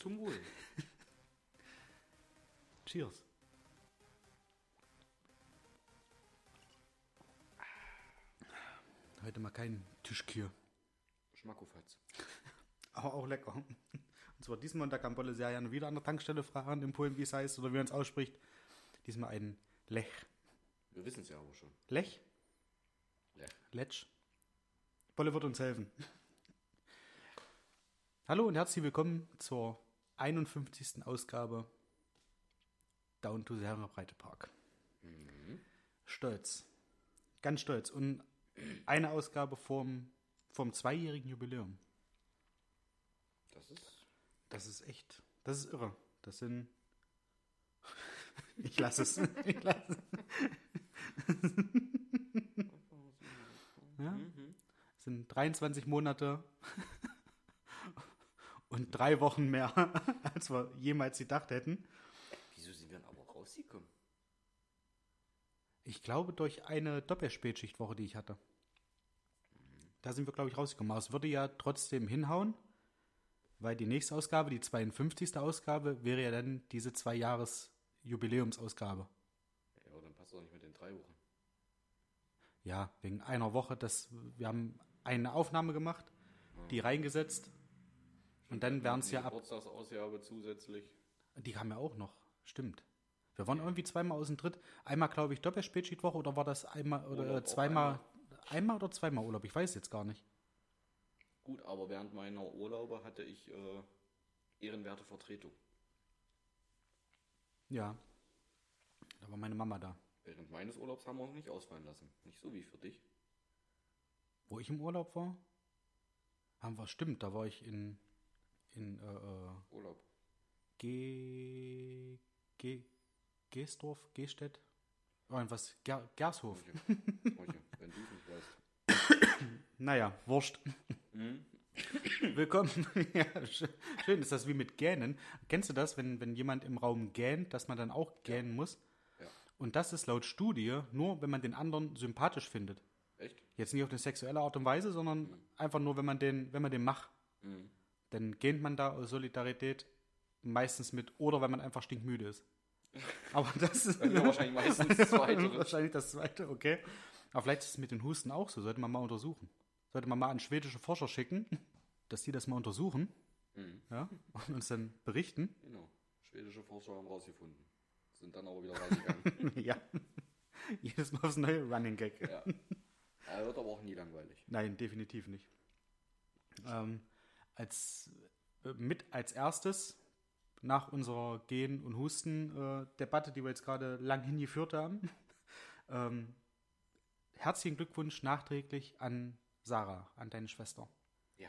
Zum Wohl. Cheers. Heute mal kein Tischkür. Schmackofatz. Aber auch lecker. Und zwar diesmal, und da kann Bolle sehr gerne wieder an der Tankstelle fragen, in Polen, wie es heißt oder wie man es ausspricht. Diesmal ein Lech. Wir wissen es ja aber schon. Lech? Lech. Letsch. Bolle wird uns helfen. Hallo und herzlich willkommen zur 51. Ausgabe Down to the Herrenbreite Park. Stolz. Ganz stolz. Und eine Ausgabe vom, vom zweijährigen Jubiläum. Das ist. Das ist echt, das ist irre. Das sind. Ich lasse es. Ich lasse es. ja? Das sind 23 Monate und drei Wochen mehr, als wir jemals gedacht hätten. Wieso sind wir denn aber rausgekommen? Ich glaube, durch eine Doppelspätschichtwoche, die ich hatte. Da sind wir, glaube ich, rausgekommen. Aber es würde ja trotzdem hinhauen, weil die nächste Ausgabe, die 52. Ausgabe, wäre ja dann diese zwei Jahres Jubiläumsausgabe. Ja, aber dann passt doch nicht mit den drei Wochen. Ja, wegen einer Woche. Das, wir haben eine Aufnahme gemacht, die reingesetzt. Und dann wären es ja ab. Geburtstagsausgabe zusätzlich. Die haben ja auch noch. Stimmt. Wir waren irgendwie zweimal aus dem Tritt. Einmal, glaube ich, Doppelspätschichtwoche oder war das einmal oder Urlaub auch zweimal? Einmal oder zweimal Urlaub? Ich weiß jetzt gar nicht. Gut, aber während meiner Urlaube hatte ich äh, ehrenwerte Vertretung. Ja. Da war meine Mama da. Während meines Urlaubs haben wir uns nicht ausfallen lassen. Nicht so wie für dich. Wo ich im Urlaub war? Haben wir, stimmt, da war ich in, in äh, äh, Urlaub. Ge, Ge, Geesdorf, Gestedt? Irgendwas, Ger, Gershof. Roche, wenn du es nicht weißt. Naja, wurscht. Mhm. Willkommen. ja, sch- schön ist das wie mit Gähnen. Kennst du das, wenn, wenn jemand im Raum gähnt, dass man dann auch gähnen muss? Ja. Und das ist laut Studie nur, wenn man den anderen sympathisch findet. Echt? Jetzt nicht auf eine sexuelle Art und Weise, sondern einfach nur, wenn man den, wenn man den macht. Mhm. Dann gähnt man da aus Solidarität meistens mit oder wenn man einfach stinkmüde ist. Aber das ist wahrscheinlich meistens das Zweite. wahrscheinlich das zweite, okay. Aber vielleicht ist es mit den Husten auch so, sollte man mal untersuchen. Sollte man mal an schwedische Forscher schicken, dass die das mal untersuchen Mhm. ja, und uns dann berichten. Genau. Schwedische Forscher haben rausgefunden. Sind dann aber wieder reingegangen. ja. Jedes Mal aufs neue Running Gag. ja. Er wird aber auch nie langweilig. Nein, definitiv nicht. Ähm, als, äh, mit als erstes, nach unserer Gehen- und Husten-Debatte, die wir jetzt gerade lang hingeführt haben, ähm, herzlichen Glückwunsch nachträglich an Sarah, an deine Schwester. Ja.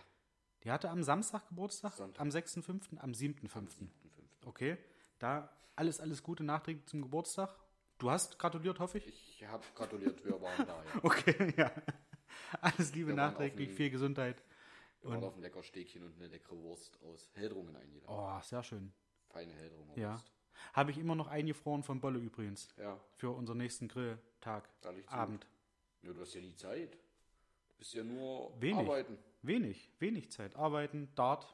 Die hatte am Samstag Geburtstag, Sonntag. am 6.5., am 7.5. Am 7.5. Okay, da alles, alles Gute nachträglich zum Geburtstag. Du hast gratuliert, hoffe ich? Ich habe gratuliert, wir waren da, ja. Okay, ja. Alles Liebe nachträglich, viel Gesundheit. Wir waren auf ein lecker Steakchen und eine leckere Wurst aus Heldrungen eingeladen. Oh, sehr schön. Feine Heldrunger Ja. Wurst. Habe ich immer noch eingefroren von Bolle übrigens. Ja, Für unseren nächsten Grilltag. Abend. Ja, du hast ja nie Zeit. Du bist ja nur Wenig. arbeiten. Wenig, wenig Zeit. Arbeiten, Dart.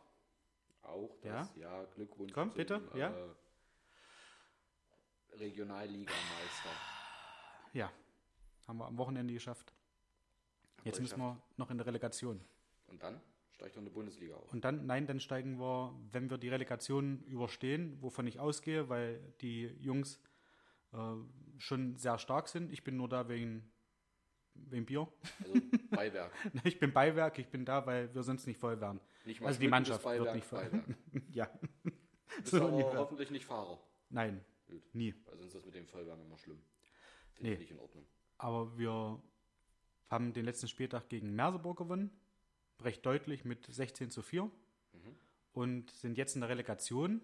Auch das, ja, Glückwunsch. Komm, zum, bitte, ja. Äh, Regionalligameister. Ja, haben wir am Wochenende geschafft. Jetzt müssen wir noch in der Relegation. Und dann steigt doch eine Bundesliga auf. Und dann, nein, dann steigen wir, wenn wir die Relegation überstehen, wovon ich ausgehe, weil die Jungs äh, schon sehr stark sind. Ich bin nur da wegen, wegen Bier. Also Beiwerk. Ich bin Beiwerk, ich bin da, weil wir sonst nicht voll wären. Nicht Also die Mannschaft Beiwerk, wird nicht voll. Ja, bist So aber hoffentlich nicht Fahrer. nein, Gut. nie. Weil sonst ist das mit dem Vollwerk immer schlimm. Finde Nee. ich nicht in Ordnung. Aber wir haben den letzten Spieltag gegen Merseburg gewonnen. Recht deutlich mit 16 zu 4. Und sind jetzt in der Relegation.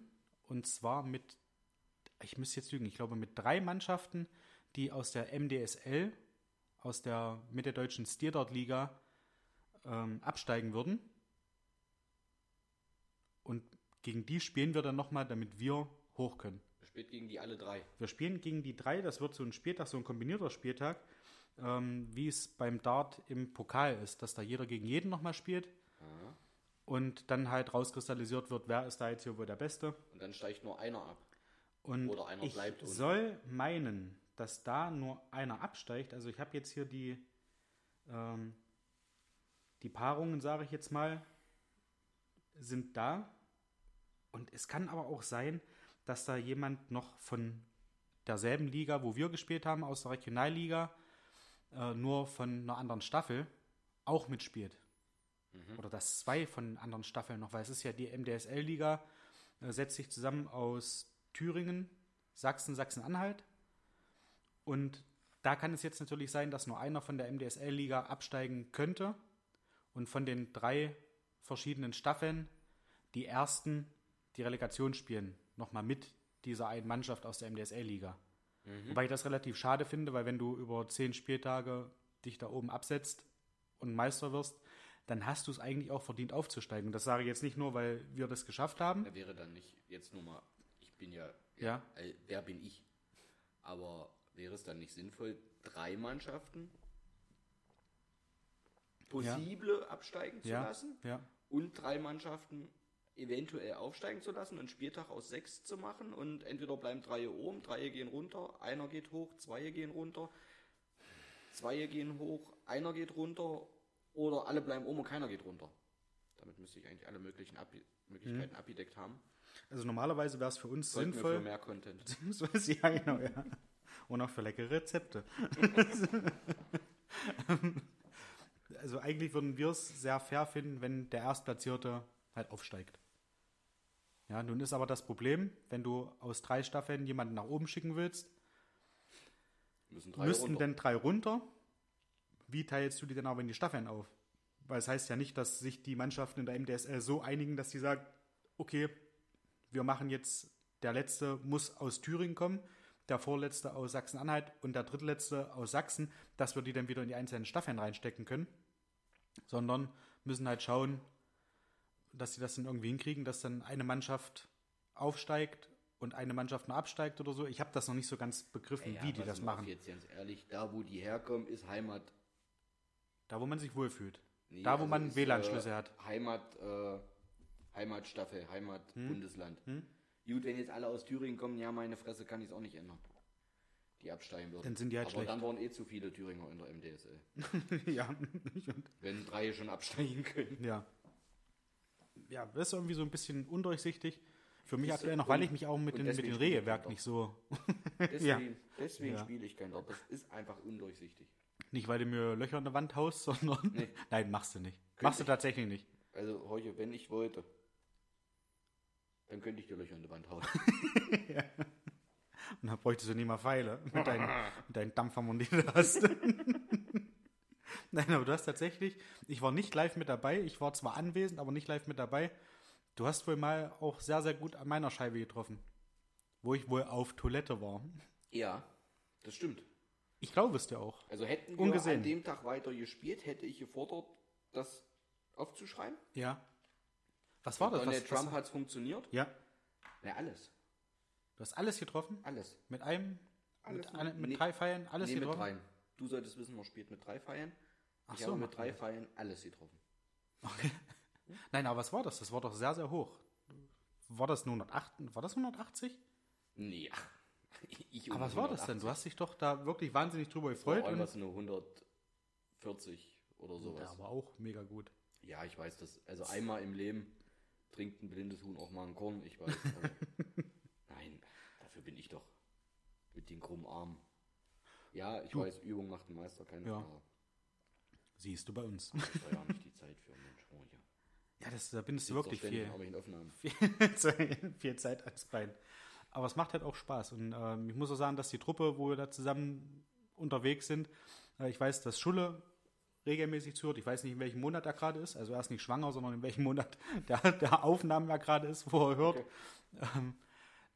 Und zwar mit, ich müsste jetzt lügen, ich glaube mit drei Mannschaften, die aus der MDSL, aus der mitteldeutschen Stierdart-Liga ähm, absteigen würden. Und gegen die spielen wir dann nochmal, damit wir hoch können. Er spielt gegen die alle drei. Wir spielen gegen die drei, das wird so ein Spieltag, so ein kombinierter Spieltag, ähm, wie es beim Dart im Pokal ist, dass da jeder gegen jeden nochmal spielt. und dann halt rauskristallisiert wird, wer ist da jetzt hier wohl der Beste. Und dann steigt nur einer ab. Und Oder einer ich bleibt unten. soll meinen, dass da nur einer absteigt. Also ich habe jetzt hier die, ähm, die Paarungen, sage ich jetzt mal, sind da. Und es kann aber auch sein, dass da jemand noch von derselben Liga, wo wir gespielt haben, aus der Regionalliga, äh, nur von einer anderen Staffel auch mitspielt. Oder dass zwei von anderen Staffeln noch, weil es ist ja die MDSL-Liga, äh, setzt sich zusammen aus Thüringen, Sachsen, Sachsen-Anhalt. Und da kann es jetzt natürlich sein, dass nur einer von der MDSL-Liga absteigen könnte und von den drei verschiedenen Staffeln die ersten die Relegation spielen, nochmal mit dieser einen Mannschaft aus der MDSL-Liga. Wobei ich das relativ schade finde, weil wenn du über zehn Spieltage dich da oben absetzt und Meister wirst, dann hast du es eigentlich auch verdient aufzusteigen. Und das sage ich jetzt nicht nur, weil wir das geschafft haben. Er wäre dann nicht, jetzt nur mal, ich bin ja, Ja. äh, wer bin ich? Aber wäre es dann nicht sinnvoll, drei Mannschaften possible absteigen zu Ja, lassen ja. und drei Mannschaften eventuell aufsteigen zu lassen und einen Spieltag aus sechs zu machen und entweder bleiben drei oben, drei gehen runter, einer geht hoch, zwei gehen runter, zwei gehen hoch, einer geht runter oder alle bleiben oben und keiner geht runter. Damit müsste ich eigentlich alle möglichen Ab Möglichkeiten abgedeckt haben. Also normalerweise wäre es für uns Sollten wir sinnvoll. für mehr Content. Ja, genau, ja. Und auch für leckere Rezepte. also eigentlich würden wir es sehr fair finden, wenn der Erstplatzierte halt aufsteigt. Ja, nun ist aber das Problem, wenn du aus drei Staffeln jemanden nach oben schicken willst, Müssen drei müssten runter. denn drei runter. Wie teilst du die denn aber in die Staffeln auf? Weil es heißt ja nicht, dass sich die Mannschaften in der MDSL so einigen, dass sie sagen, okay, wir machen jetzt, der letzte muss aus Thüringen kommen, der vorletzte aus Sachsen-Anhalt und der drittletzte aus Sachsen, dass wir die dann wieder in die einzelnen Staffeln reinstecken können, sondern müssen halt schauen, dass sie das dann irgendwie hinkriegen, dass dann eine Mannschaft aufsteigt und eine Mannschaft nur absteigt oder so. Ich habe das noch nicht so ganz begriffen, Ja, wie die das machen. Jetzt ganz ehrlich, da wo die herkommen, ist Heimat. Da, wo man sich wohlfühlt. Nee, da, wo also man WLAN-Schlüssel äh, hat. Heimat, äh, Heimatstaffel, Heimat, Hm? Bundesland. Gut, wenn jetzt alle aus Thüringen kommen, ja, meine Fresse kann ich es auch nicht ändern. Die absteigen würden. Dann sind die halt Aber schlecht. dann waren eh zu viele Thüringer in der MDSL. ja. Wenn drei schon absteigen können. ja. Ja, das ist irgendwie so ein bisschen undurchsichtig. Für mich aktuell noch, weil ich mich auch mit, den, mit dem spiele ich Regelwerk nicht so. Deswegen, deswegen Ja. spiele ich kein Dort. Das ist einfach undurchsichtig. Nicht, weil du mir Löcher in der Wand haust, sondern. Nee. Nein, machst du nicht. machst du ich. tatsächlich nicht. Also, heute, wenn ich wollte, dann könnte ich dir Löcher in die Wand hauen. Und dann bräuchtest du nie mal Pfeile mit deinen, mit deinen Dampfhammern, die du hast. Nein, aber du hast tatsächlich, ich war nicht live mit dabei, ich war zwar anwesend, aber nicht live mit dabei. Du hast wohl mal auch sehr, sehr gut an meiner Scheibe getroffen. Wo ich wohl auf Toilette war. Ja, das stimmt. Ich glaube es dir auch. Also hätten wir Ungesehen. an dem Tag weiter gespielt, hätte ich gefordert, das aufzuschreiben. Ja. Was war das? Donald Was, Trump hat es funktioniert. ja. Ja, alles. Du hast alles getroffen? Alles. Mit einem? Alles mit, eine, mit nee, drei Pfeilen? Alles nee, mit getroffen? dreien. Du solltest wissen, man spielt mit drei Pfeilen. Ach ich so, habe mit drei. Pfeilen alles getroffen. Nein, aber was war das? Das war doch sehr, sehr hoch. War das nur 108? War das 180? Nee, ich Aber was war das denn? Du 180. hast dich doch da wirklich wahnsinnig drüber Vor gefreut. allem Und, was nur 140 oder ja, sowas. aber auch mega gut. Ja, ich weiß das. Also einmal im Leben trinkt ein blindes Huhn auch mal ein Korn, ich weiß. Aber nein, dafür bin ich doch mit den krummen Armen. Ja, ich Du. weiß, Übung macht den Meister, keine Ja. Frage. Siehst du bei uns. Das war ja nicht die Zeit für Mensch. Oh, ja. Das, da bindest du wirklich viel, viel, viel Zeit ans Bein. Aber es macht halt auch Spaß. Und ähm, ich muss auch sagen, dass die Truppe, wo wir da zusammen unterwegs sind, äh, ich weiß, dass Schulle regelmäßig zuhört. Ich weiß nicht, in welchem Monat er gerade ist. Also er ist nicht schwanger, sondern in welchem Monat der, der Aufnahmen er gerade ist, wo er hört. Ähm,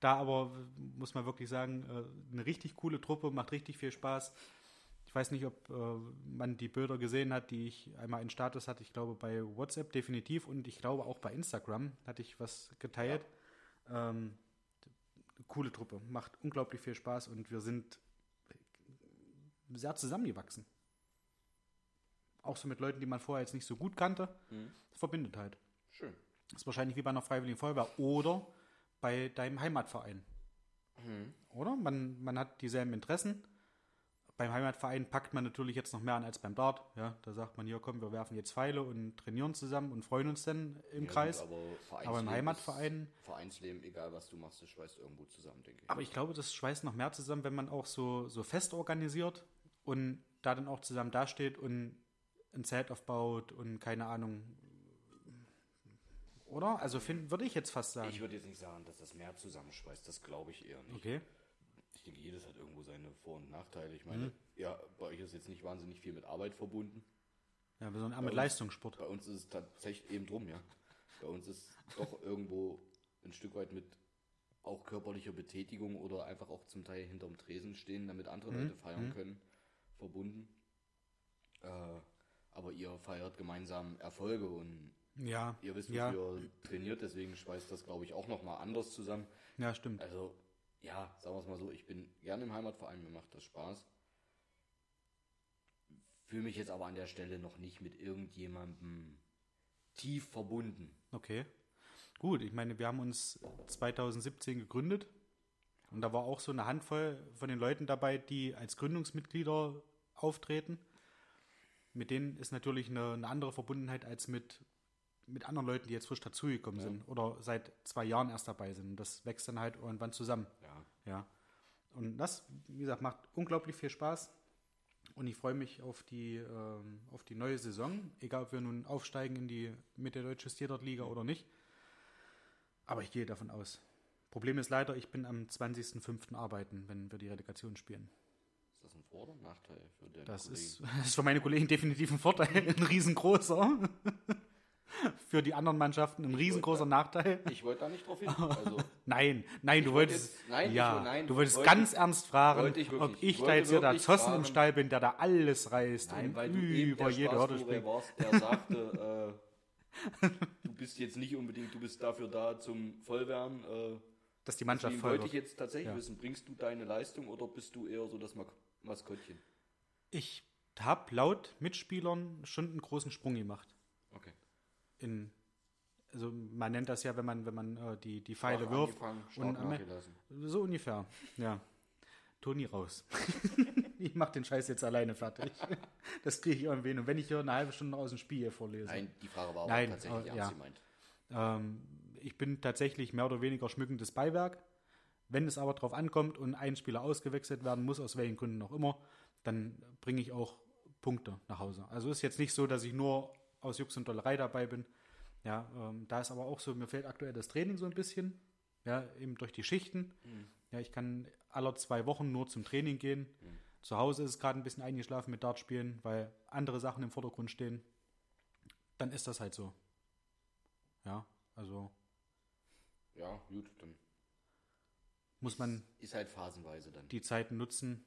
da aber muss man wirklich sagen, äh, eine richtig coole Truppe, macht richtig viel Spaß. Ich weiß nicht, ob äh, man die Bilder gesehen hat, die ich einmal in Status hatte. Ich glaube bei WhatsApp definitiv und ich glaube auch bei Instagram hatte ich was geteilt. Ähm, coole Truppe, macht unglaublich viel Spaß und wir sind sehr zusammengewachsen. Auch so mit Leuten, die man vorher jetzt nicht so gut kannte. Mhm. Verbindet halt. Schön. Das ist wahrscheinlich wie bei einer Freiwilligen Feuerwehr oder bei deinem Heimatverein. Oder? Man, man hat dieselben Interessen. Beim Heimatverein packt man natürlich jetzt noch mehr an als beim Dart. Ja, da sagt man hier, komm, wir werfen jetzt Pfeile und trainieren zusammen und freuen uns dann im Ja, Kreis. aber, aber im Heimatverein, Ist, Vereinsleben, egal was du machst, das schweißt irgendwo zusammen, denke ich. aber ich glaube, das schweißt noch mehr zusammen, wenn man auch so, so fest organisiert und da dann auch zusammen dasteht und ein Zelt aufbaut und keine Ahnung. Oder? Also find, würde ich jetzt fast sagen. ich würde jetzt nicht sagen, dass das mehr zusammenschweißt, das glaube ich eher nicht. okay. Denke, jedes hat irgendwo seine Vor- und Nachteile. Ich meine, Mhm. ja, bei euch ist jetzt nicht wahnsinnig viel mit Arbeit verbunden. Ja, wir sind auch mit uns- Leistungssport. Bei uns ist es tatsächlich eben drum, ja. Bei uns ist doch irgendwo ein Stück weit mit auch körperlicher Betätigung oder einfach auch zum Teil hinterm Tresen stehen, damit andere Mhm. Leute feiern können, verbunden. Äh, aber ihr feiert gemeinsam Erfolge und Ja, ihr wisst, ja, wofür ihr trainiert, deswegen schweißt das, glaube ich, auch nochmal anders zusammen. ja, stimmt. Also, ja, sagen wir es mal so, ich bin gerne im Heimatverein, mir macht das Spaß. Fühle mich jetzt aber an der Stelle noch nicht mit irgendjemandem tief verbunden. Okay. Gut, ich meine, wir haben uns 2017 gegründet und da war auch so eine Handvoll von den Leuten dabei, die als Gründungsmitglieder auftreten. Mit denen ist natürlich eine, eine andere Verbundenheit als mit, mit anderen Leuten, die jetzt frisch dazugekommen sind oder seit zwei Jahren erst dabei sind. Das wächst dann halt irgendwann zusammen. Ja. Ja. Und das, wie gesagt, macht unglaublich viel Spaß. Und ich freue mich auf die, ähm, auf die neue Saison, egal ob wir nun aufsteigen in die Mitte Deutsche Standard-Liga oder nicht. Aber ich gehe davon aus. Problem ist leider, ich bin am 20.05. arbeiten, wenn wir die Relegation spielen. Ist das ein Vor- oder Nachteil für den Das Kollegen? ist, das ist für meine Kollegen definitiv ein Vorteil, ein riesengroßer. Für die anderen Mannschaften ein riesengroßer Nachteil. Ich wollte da nicht drauf hin. Also, Nein, nein, du wollte wolltest, jetzt- nein, ich ja, wollte- nein, du wolltest wollte ganz ich- ernst fragen, ich wirklich. ob Ich ich da jetzt hier der Zossen im fragen. Stall bin, der da alles reißt nein, und weil du eben über jede Hürde springt. warst, der sagte, äh, du bist jetzt nicht unbedingt, du bist dafür da zum Vollwärmen. Äh, Dass die Mannschaft voll wollte ich jetzt tatsächlich Ja. wissen, bringst du deine Leistung oder bist du eher so das Maskottchen? Ich habe laut Mitspielern schon einen großen Sprung gemacht. Okay. In, also man nennt das ja, wenn man, wenn man äh, die, die Pfeile Schwach wirft. und. So ungefähr, ja. Toni raus. ich mache den Scheiß jetzt alleine fertig. Das kriege ich irgendwie hin. Und wenn ich hier eine halbe Stunde aus dem Spiel hier vorlese. Nein, die Frage war auch Nein, tatsächlich ernst ja. Ähm, ich bin tatsächlich mehr oder weniger schmückendes Beiwerk. Wenn es aber darauf ankommt und ein Spieler ausgewechselt werden muss, aus welchen Gründen auch immer, dann bringe ich auch Punkte nach Hause. Also ist jetzt nicht so, dass ich nur aus Jux und Dollerei dabei bin. Ja, ähm, da ist aber auch so, mir fehlt aktuell das Training so ein bisschen. Ja, eben durch die Schichten. Ja, ich kann aller zwei Wochen nur zum Training gehen. Zu Hause ist es gerade ein bisschen eingeschlafen mit Dartspielen, weil andere Sachen im Vordergrund stehen. Dann ist das halt so. Ja, also Ja, gut, dann muss man ist halt phasenweise dann. die Zeiten nutzen,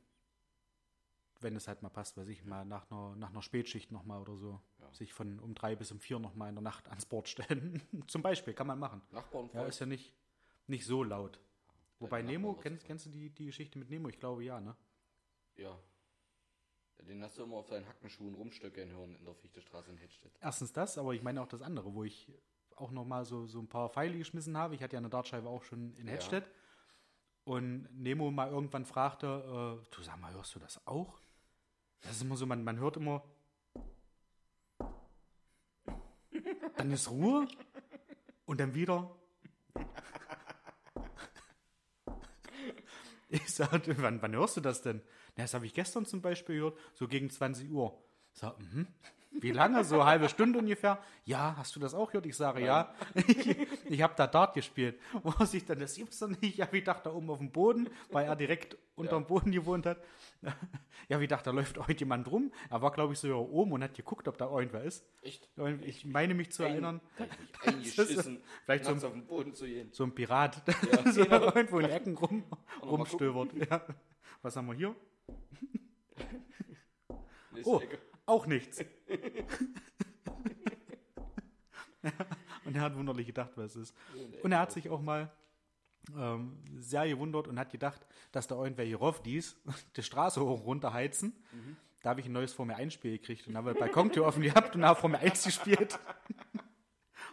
wenn es halt mal passt, weiß ich, mal nach einer, nach einer Spätschicht nochmal oder so, Ja. sich von um drei bis um vier nochmal in der Nacht ans Board stellen. Zum Beispiel, kann man machen. Nachbarn Ja, ist ja nicht, nicht so laut. Wobei Nachbarn Nemo, kennst, kennst du die, die Geschichte mit Nemo? Ich glaube ja, ne? Ja. Ja, Den hast du immer auf seinen Hackenschuhen rumstöckern hören in der Fichtestraße in Hedstedt. Erstens das, aber ich meine auch das andere, wo ich auch nochmal so, so ein paar Pfeile geschmissen habe. Ich hatte ja eine Dartscheibe auch schon in Ja. Hedstedt. Und Nemo mal irgendwann fragte, äh, du sag mal, hörst du das auch? Das ist immer so, man, man hört immer, dann ist Ruhe und dann wieder. Ich sagte, wann, wann hörst du das denn? Das habe ich gestern zum Beispiel gehört, so gegen 20 Uhr. Ich sag, mhm. Wie lange? So eine halbe Stunde ungefähr? Ja, hast du das auch gehört? Ich sage, ja. Ich, ich habe da Dart gespielt. Wo sich dann, das gibt's doch nicht. Ja, wie dachte, da oben auf dem Boden, weil er direkt unterm Boden gewohnt hat. Ja, wie dachte, da läuft heute jemand rum. Er war, glaube ich, so hier oben und hat geguckt, ob da irgendwer ist. Echt? Ich meine mich zu erinnern, Eingeschissen, Vielleicht so ein- auf den Boden zu gehen. so ein Pirat, Ja, so genau. irgendwo in Ecken rum, rumstöbert. Ja. Was haben wir hier? Oh, Ecke. Auch nichts. Ja, und er hat wunderlich gedacht, was es ist. Und er hat sich auch mal ähm, sehr gewundert und hat gedacht, dass da irgendwer hier rauf dies, die Straße hoch und runter heizen. Da habe ich ein neues Formel 1 Spiel gekriegt und habe Balkontür offen gehabt und habe Formel 1 gespielt.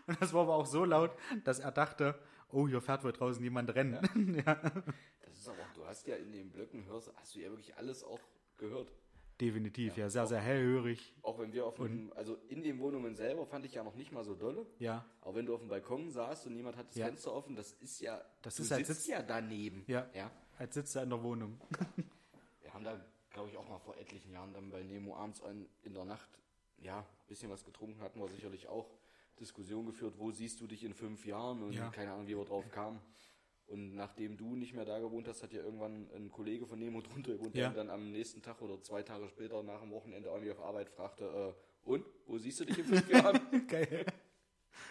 Und das war aber auch so laut, dass er dachte, oh, hier fährt wohl draußen jemand rennen. Ja. Das ist aber auch, du hast ja in den Blöcken, hörst, hast du ja wirklich alles auch gehört. Definitiv, ja, sehr, sehr hellhörig. Auch wenn wir auf dem, also in den Wohnungen selber fand ich ja noch nicht mal so dolle. Ja, Aber wenn du auf dem Balkon saßt und niemand hat das Ja. Fenster offen, das ist ja, Das du ist, als sitzt sitzt- ja daneben. Ja. ja. als sitzt er in der Wohnung. Wir haben da, glaube ich, auch mal vor etlichen Jahren dann bei Nemo abends ein, in der Nacht, ja, ein bisschen was getrunken hatten wir sicherlich auch Diskussion geführt, wo siehst du dich in fünf Jahren und Ja. keine Ahnung, wie wir drauf kamen. Und nachdem du nicht mehr da gewohnt hast, hat ja irgendwann ein Kollege von Nemo drunter gewohnt, Ja. der dann am nächsten Tag oder zwei Tage später nach dem Wochenende irgendwie auf Arbeit fragte, äh, und, wo siehst du dich in fünf Jahren? Geil.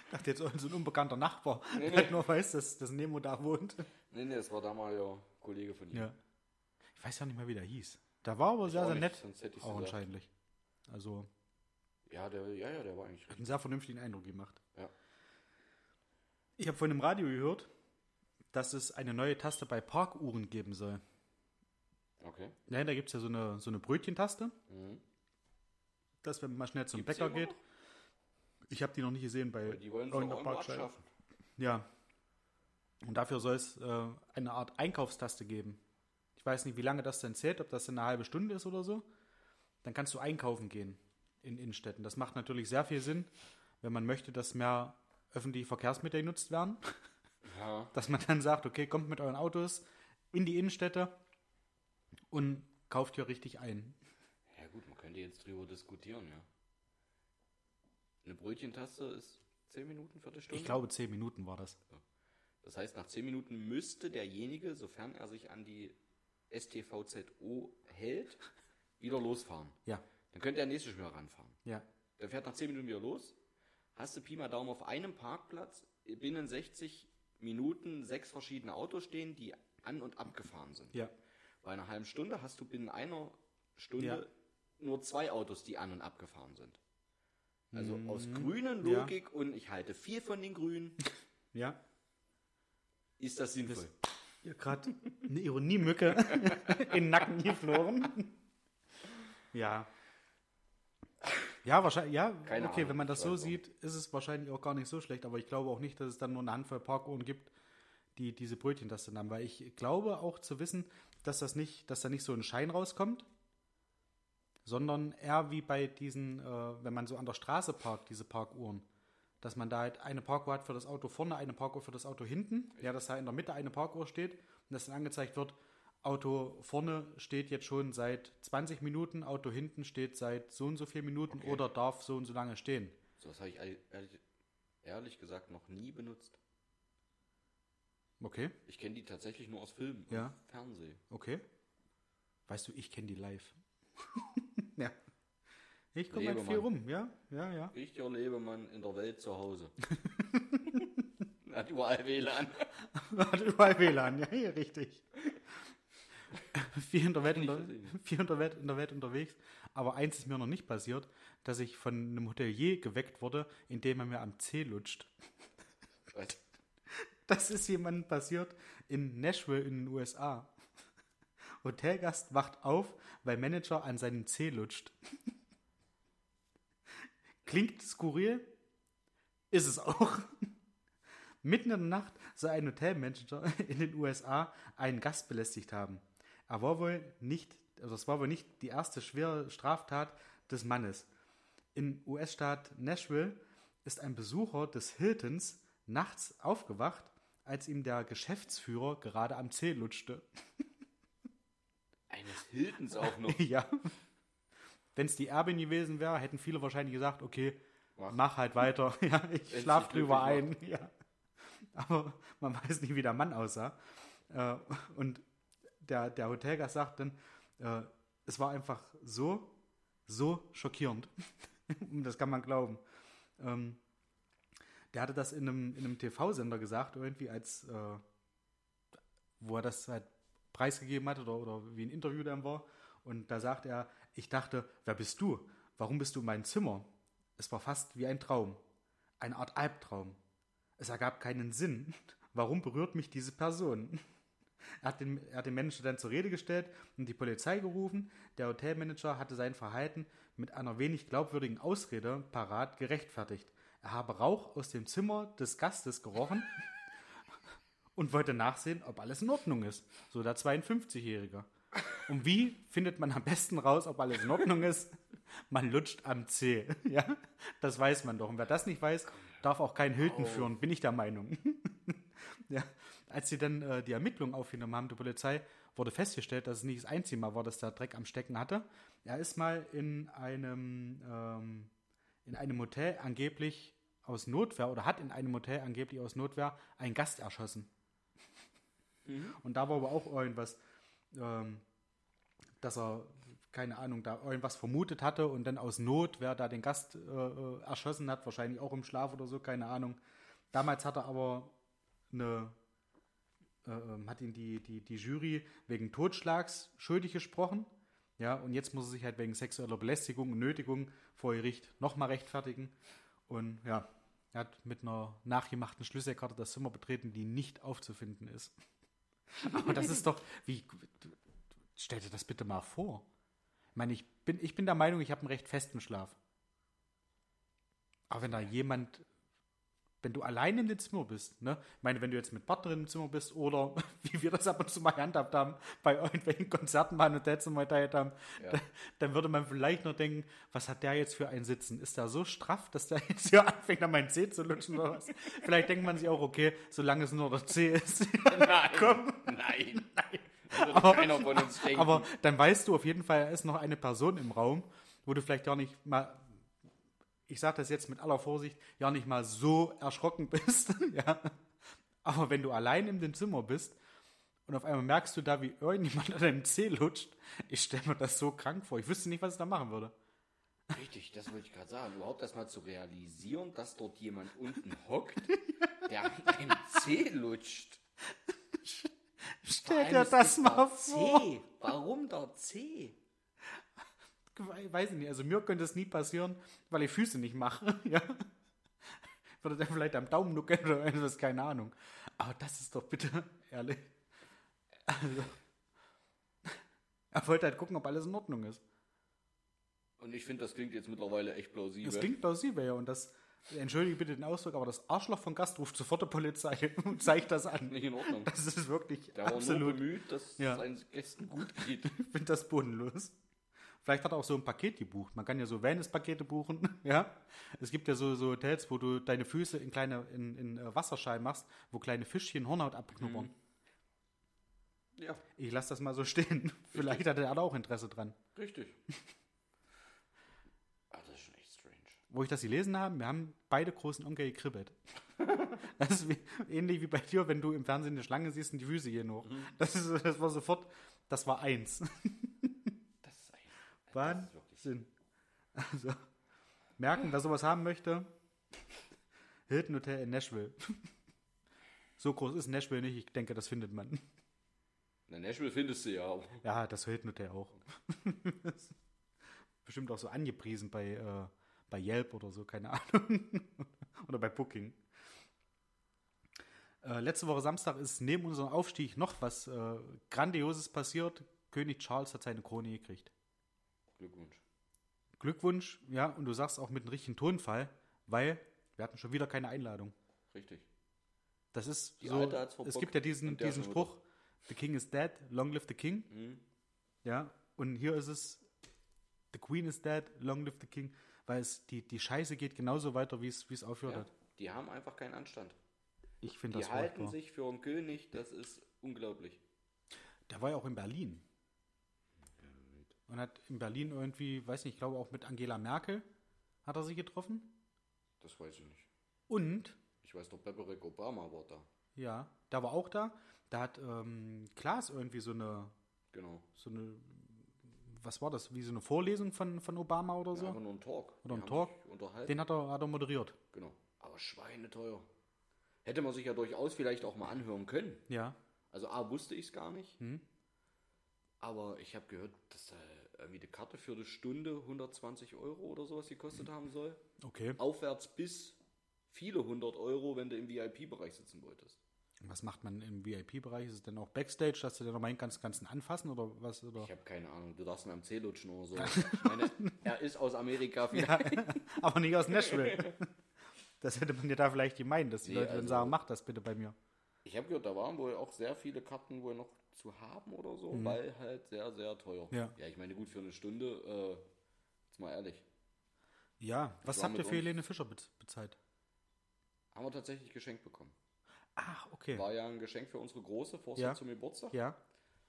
Ich dachte jetzt, oh, so ein unbekannter Nachbar, Nee, der nee. halt nur weiß, dass, dass Nemo da wohnt. nee, nee, das war damaliger Kollege von ihm. Ja. Ich weiß ja nicht mehr, wie der hieß. Der war aber Ich sehr, sehr nicht, nett. sonst hätte ich's Auch wahrscheinlich. Also, Ja, der, ja, ja, der war eigentlich hat einen sehr vernünftigen Eindruck gemacht. Ja. Ich habe von dem Radio gehört, dass es eine neue Taste bei Parkuhren geben soll. Okay. Ja, da gibt es ja so eine, so eine Brötchentaste, Mhm. dass wenn man mal schnell zum Gibt's Bäcker geht. Ich habe die noch nicht gesehen bei Die wollen irgendwo Parkscheibe. Ja. Und dafür soll es äh, eine Art Einkaufstaste geben. Ich weiß nicht, wie lange das denn zählt, ob das denn eine halbe Stunde ist oder so. Dann kannst du einkaufen gehen in Innenstädten. Das macht natürlich sehr viel Sinn, wenn man möchte, dass mehr öffentliche Verkehrsmittel genutzt werden. Ja. Dass man dann sagt, okay, kommt mit euren Autos in die Innenstädte und kauft hier richtig ein. Ja gut, man könnte jetzt drüber diskutieren, ja. Eine Brötchentaste ist 10 Minuten, Viertelstunde. Ich glaube, zehn Minuten war das. Das heißt, nach 10 Minuten müsste derjenige, sofern er sich an die STVZO hält, wieder losfahren. Ja, Dann könnte der nächste wieder ranfahren. ja. Der fährt nach 10 Minuten wieder los. Hast du Pi mal Daumen auf einem Parkplatz binnen 60 Minuten sechs verschiedene Autos stehen, die an- und abgefahren sind. Ja, Bei einer halben Stunde hast du binnen einer Stunde Ja. nur zwei Autos, die an- und abgefahren sind. Also Mhm. aus grünen Ja. Logik und ich halte viel von den Grünen, ja. ist das sinnvoll. Hier gerade eine Ironiemücke in den Nacken geflogen. Ja. Ja, wahrscheinlich, ja, Keine okay, Ahnung, wenn man das so sieht, ist es wahrscheinlich auch gar nicht so schlecht, aber ich glaube auch nicht, dass es dann nur eine Handvoll Parkuhren gibt, die diese Brötchentaste haben, weil ich glaube auch zu wissen, dass das nicht, dass da nicht so ein Schein rauskommt, sondern eher wie bei diesen, äh, wenn man so an der Straße parkt, diese Parkuhren, dass man da halt eine Parkuhr hat für das Auto vorne, eine Parkuhr für das Auto hinten, ja, dass da in der Mitte eine Parkuhr steht und dass dann angezeigt wird, Auto vorne steht jetzt schon seit 20 Minuten, Auto hinten steht seit so und so viel Minuten Okay. oder darf so und so lange stehen. So was habe ich ehrlich, ehrlich gesagt noch nie benutzt. Okay, Ich kenne die tatsächlich nur aus Filmen Ja. und Fernsehen. okay. Weißt du, ich kenne die live. ja. Ich komme halt viel rum, ja, ja, ja. Richtiger Lebemann in der Welt zu Hause. Hat überall WLAN. Hat überall WLAN, ja, ja, richtig. viel, in der Welt, versehen. viel in, der Welt, in der Welt unterwegs. Aber eins ist mir noch nicht passiert, dass ich von einem Hotelier geweckt wurde, indem er mir am Zeh lutscht. Was? Das ist jemandem passiert in Nashville in den USA. Hotelgast wacht auf, weil Manager an seinem Zeh lutscht. Klingt skurril, ist es auch. Mitten in der Nacht soll ein Hotelmanager in den USA einen Gast belästigt haben. Er war wohl nicht, also es war wohl nicht die erste schwere Straftat des Mannes. Im US-Staat Nashville ist ein Besucher des Hiltons nachts aufgewacht, als ihm der Geschäftsführer gerade am Zeh lutschte. Eines Hiltons auch noch. ja. Wenn es die Erbin gewesen wäre, hätten viele wahrscheinlich gesagt, okay, mach, Mach. halt weiter. ja, ich Wenn's schlaf drüber ein. Ja. Aber man weiß nicht, wie der Mann aussah. Äh, und der, der Hotelgast sagt dann, äh, es war einfach so, so schockierend. das kann man glauben. Ähm, der hatte das in einem, in einem TV-Sender gesagt, irgendwie als, äh, wo er das halt preisgegeben hat oder, oder wie ein Interview dann war. Und da sagt er, ich dachte, wer bist du? Warum bist du in meinem Zimmer? Es war fast wie ein Traum. Eine Art Albtraum. Es ergab keinen Sinn. Warum berührt mich diese Person? Er hat, den, er hat den Manager dann zur Rede gestellt und die Polizei gerufen. Der Hotelmanager hatte sein Verhalten mit einer wenig glaubwürdigen Ausrede parat gerechtfertigt. er habe Rauch aus dem Zimmer des Gastes gerochen und wollte nachsehen, ob alles in Ordnung ist. So der 52-Jährige. Und wie findet man am besten raus, ob alles in Ordnung ist? Man lutscht am C. Ja, das weiß man doch. Und wer das nicht weiß, darf auch keinen Hülten Wow. führen, bin ich der Meinung. ja, als sie dann äh, die Ermittlungen aufgenommen haben, die Polizei, wurde festgestellt, dass es nicht das einzige Mal war, dass der Dreck am Stecken hatte. Er ist mal in einem, ähm, in einem Hotel angeblich aus Notwehr oder hat in einem Hotel angeblich aus Notwehr einen Gast erschossen. Und da war aber auch irgendwas, ähm, dass er, keine Ahnung, da irgendwas vermutet hatte und dann aus Not, wer da den Gast äh, äh, erschossen hat, wahrscheinlich auch im Schlaf oder so, keine Ahnung. Damals hat er aber eine, äh, ähm, hat ihn die, die, die Jury wegen Totschlags schuldig gesprochen. Ja, und jetzt muss er sich halt wegen sexueller Belästigung und Nötigung vor Gericht nochmal rechtfertigen. Und ja, er hat mit einer nachgemachten Schlüsselkarte das Zimmer betreten, die nicht aufzufinden ist. Aber das ist doch, wie, stell dir das bitte mal vor. Ich meine, ich bin, ich bin der Meinung, ich habe einen recht festen Schlaf. Aber wenn da jemand, wenn du allein in dem Zimmer bist, ne? Ich meine, wenn du jetzt mit Partnerin im Zimmer bist oder wie wir das ab und zu mal gehandhabt haben, bei irgendwelchen Konzerten mal ein Hotelzimmer geteilt haben, Ja. da, dann würde man vielleicht noch denken, was hat der jetzt für ein Sitzen? Ist der so straff, dass der jetzt hier anfängt, an meinen Zeh zu lutschen oder was? vielleicht denkt man sich auch, okay, solange es nur der Zeh ist. Nein, Komm. nein, nein. Aber-. Aber dann weißt du auf jeden Fall, da ist noch eine Person im Raum, wo du vielleicht gar nicht mal, ich sage das jetzt mit aller Vorsicht, ja nicht mal so erschrocken bist. ja. Aber wenn du allein in dem Zimmer bist und auf einmal merkst du da, wie irgendjemand an deinem Zeh lutscht, ich stelle mir das so krank vor. Ich wüsste nicht, was ich da machen würde. Richtig, das wollte ich gerade sagen. Überhaupt erstmal zu realisieren, dass dort jemand unten hockt, der an einem Zeh lutscht. Stell dir das mal vor. C. Warum der C? We- Weiß ich nicht, also mir könnte es nie passieren, weil ich Füße nicht mache. Ja. Würde der vielleicht am Daumen nuckeln oder irgendwas, keine Ahnung. Aber das ist doch bitte ehrlich. Also, er wollte halt gucken, ob alles in Ordnung ist. Und ich finde, das klingt jetzt mittlerweile echt plausibel. Das klingt plausibel, ja. Und das, entschuldige bitte den Ausdruck, aber das Arschloch von Gast ruft sofort die Polizei und zeigt das an. nicht in Ordnung. Das ist wirklich Der war nur absolut, bemüht, dass Ja. es seinen Gästen gut geht. ich finde das bodenlos. Vielleicht hat er auch so ein Paket gebucht. Man kann ja so Wellness-Pakete buchen, ja. Es gibt ja so, so Hotels, wo du deine Füße in kleine, in, in äh, Wasserschein machst, wo kleine Fischchen Hornhaut abknubbern. Ja, Ich lasse das mal so stehen. Vielleicht hat er da auch Interesse dran. richtig. ah, das ist schon echt strange. Wo ich das gelesen habe, wir haben beide großen Onkel gekribbelt. Das ist wie, ähnlich wie bei dir, wenn du im Fernsehen eine Schlange siehst und die Füße gehen hoch. Das, ist, das war sofort, das war eins. Das ist ein. Das ist wirklich. Wahnsinn. Also, merken, wer sowas haben möchte, Hilton Hotel in Nashville. So groß ist Nashville nicht, ich denke, das findet man. Na, Nashville findest du ja auch. Ja, das Hilton Hotel auch. Bestimmt auch so angepriesen bei, äh, bei Yelp oder so, keine Ahnung. oder bei Booking. Äh, letzte Woche Samstag ist neben unserem Aufstieg noch was äh, Grandioses passiert. König Charles hat seine Krone gekriegt. Glückwunsch. Glückwunsch, ja, und du sagst auch mit einem richtigen Tonfall, weil wir hatten schon wieder keine Einladung. Richtig. Das ist Die so, es verbockt gibt ja diesen, diesen Spruch, the king is dead, long live the king. Mhm. Ja, und hier ist es, the queen is dead, long live the king, weil es, die, die Scheiße geht genauso weiter, wie es, wie es aufhört Ja, hat. die haben einfach keinen Anstand. Ich finde Die das halten furchtbar. sich für einen König, das ist unglaublich. Der war ja auch in Berlin. Und hat in Berlin irgendwie, weiß nicht, ich glaube auch mit Angela Merkel hat er sich getroffen. Das weiß ich nicht. Und Ich weiß doch, Barack Obama war da. Ja, da war auch da. Da hat ähm, Klaas irgendwie so eine, Genau. so eine, was war das, wie so eine Vorlesung von, von Obama oder Ja, so? einfach nur ein Talk. Oder ein Talk. Den hat er, hat er moderiert. Genau. Aber schweineteuer. Hätte man sich ja durchaus vielleicht auch mal anhören können. Ja. Also A, wusste ich es gar nicht. Hm. Aber ich habe gehört, dass da irgendwie die Karte für eine Stunde 120 Euro oder sowas gekostet haben soll. Okay. Aufwärts bis viele hundert Euro, wenn du im VIP-Bereich sitzen wolltest. Was macht man im VIP-Bereich? Ist es denn auch Backstage, dass du dann noch mal ganz ganzen anfassen oder was? Oder? Ich habe keine Ahnung, du darfst ihn am Zeh lutschen oder so. Ich meine, er ist aus Amerika vielleicht. Aber nicht aus Nashville. Das hätte man ja da vielleicht gemeint, dass die Nee, Leute dann also- sagen, mach das bitte bei mir. Ich habe gehört, da waren wohl auch sehr viele Karten wohl noch zu haben oder so, weil halt sehr, sehr teuer. Mhm. Ja. ja, ich meine, gut, für eine Stunde, äh, jetzt mal ehrlich, Ja, was habt ihr für. Helene Fischer bez- bezahlt? haben wir tatsächlich geschenkt bekommen. Ach, okay. War ja ein Geschenk für unsere Große, vor Ja. zum Geburtstag Ja,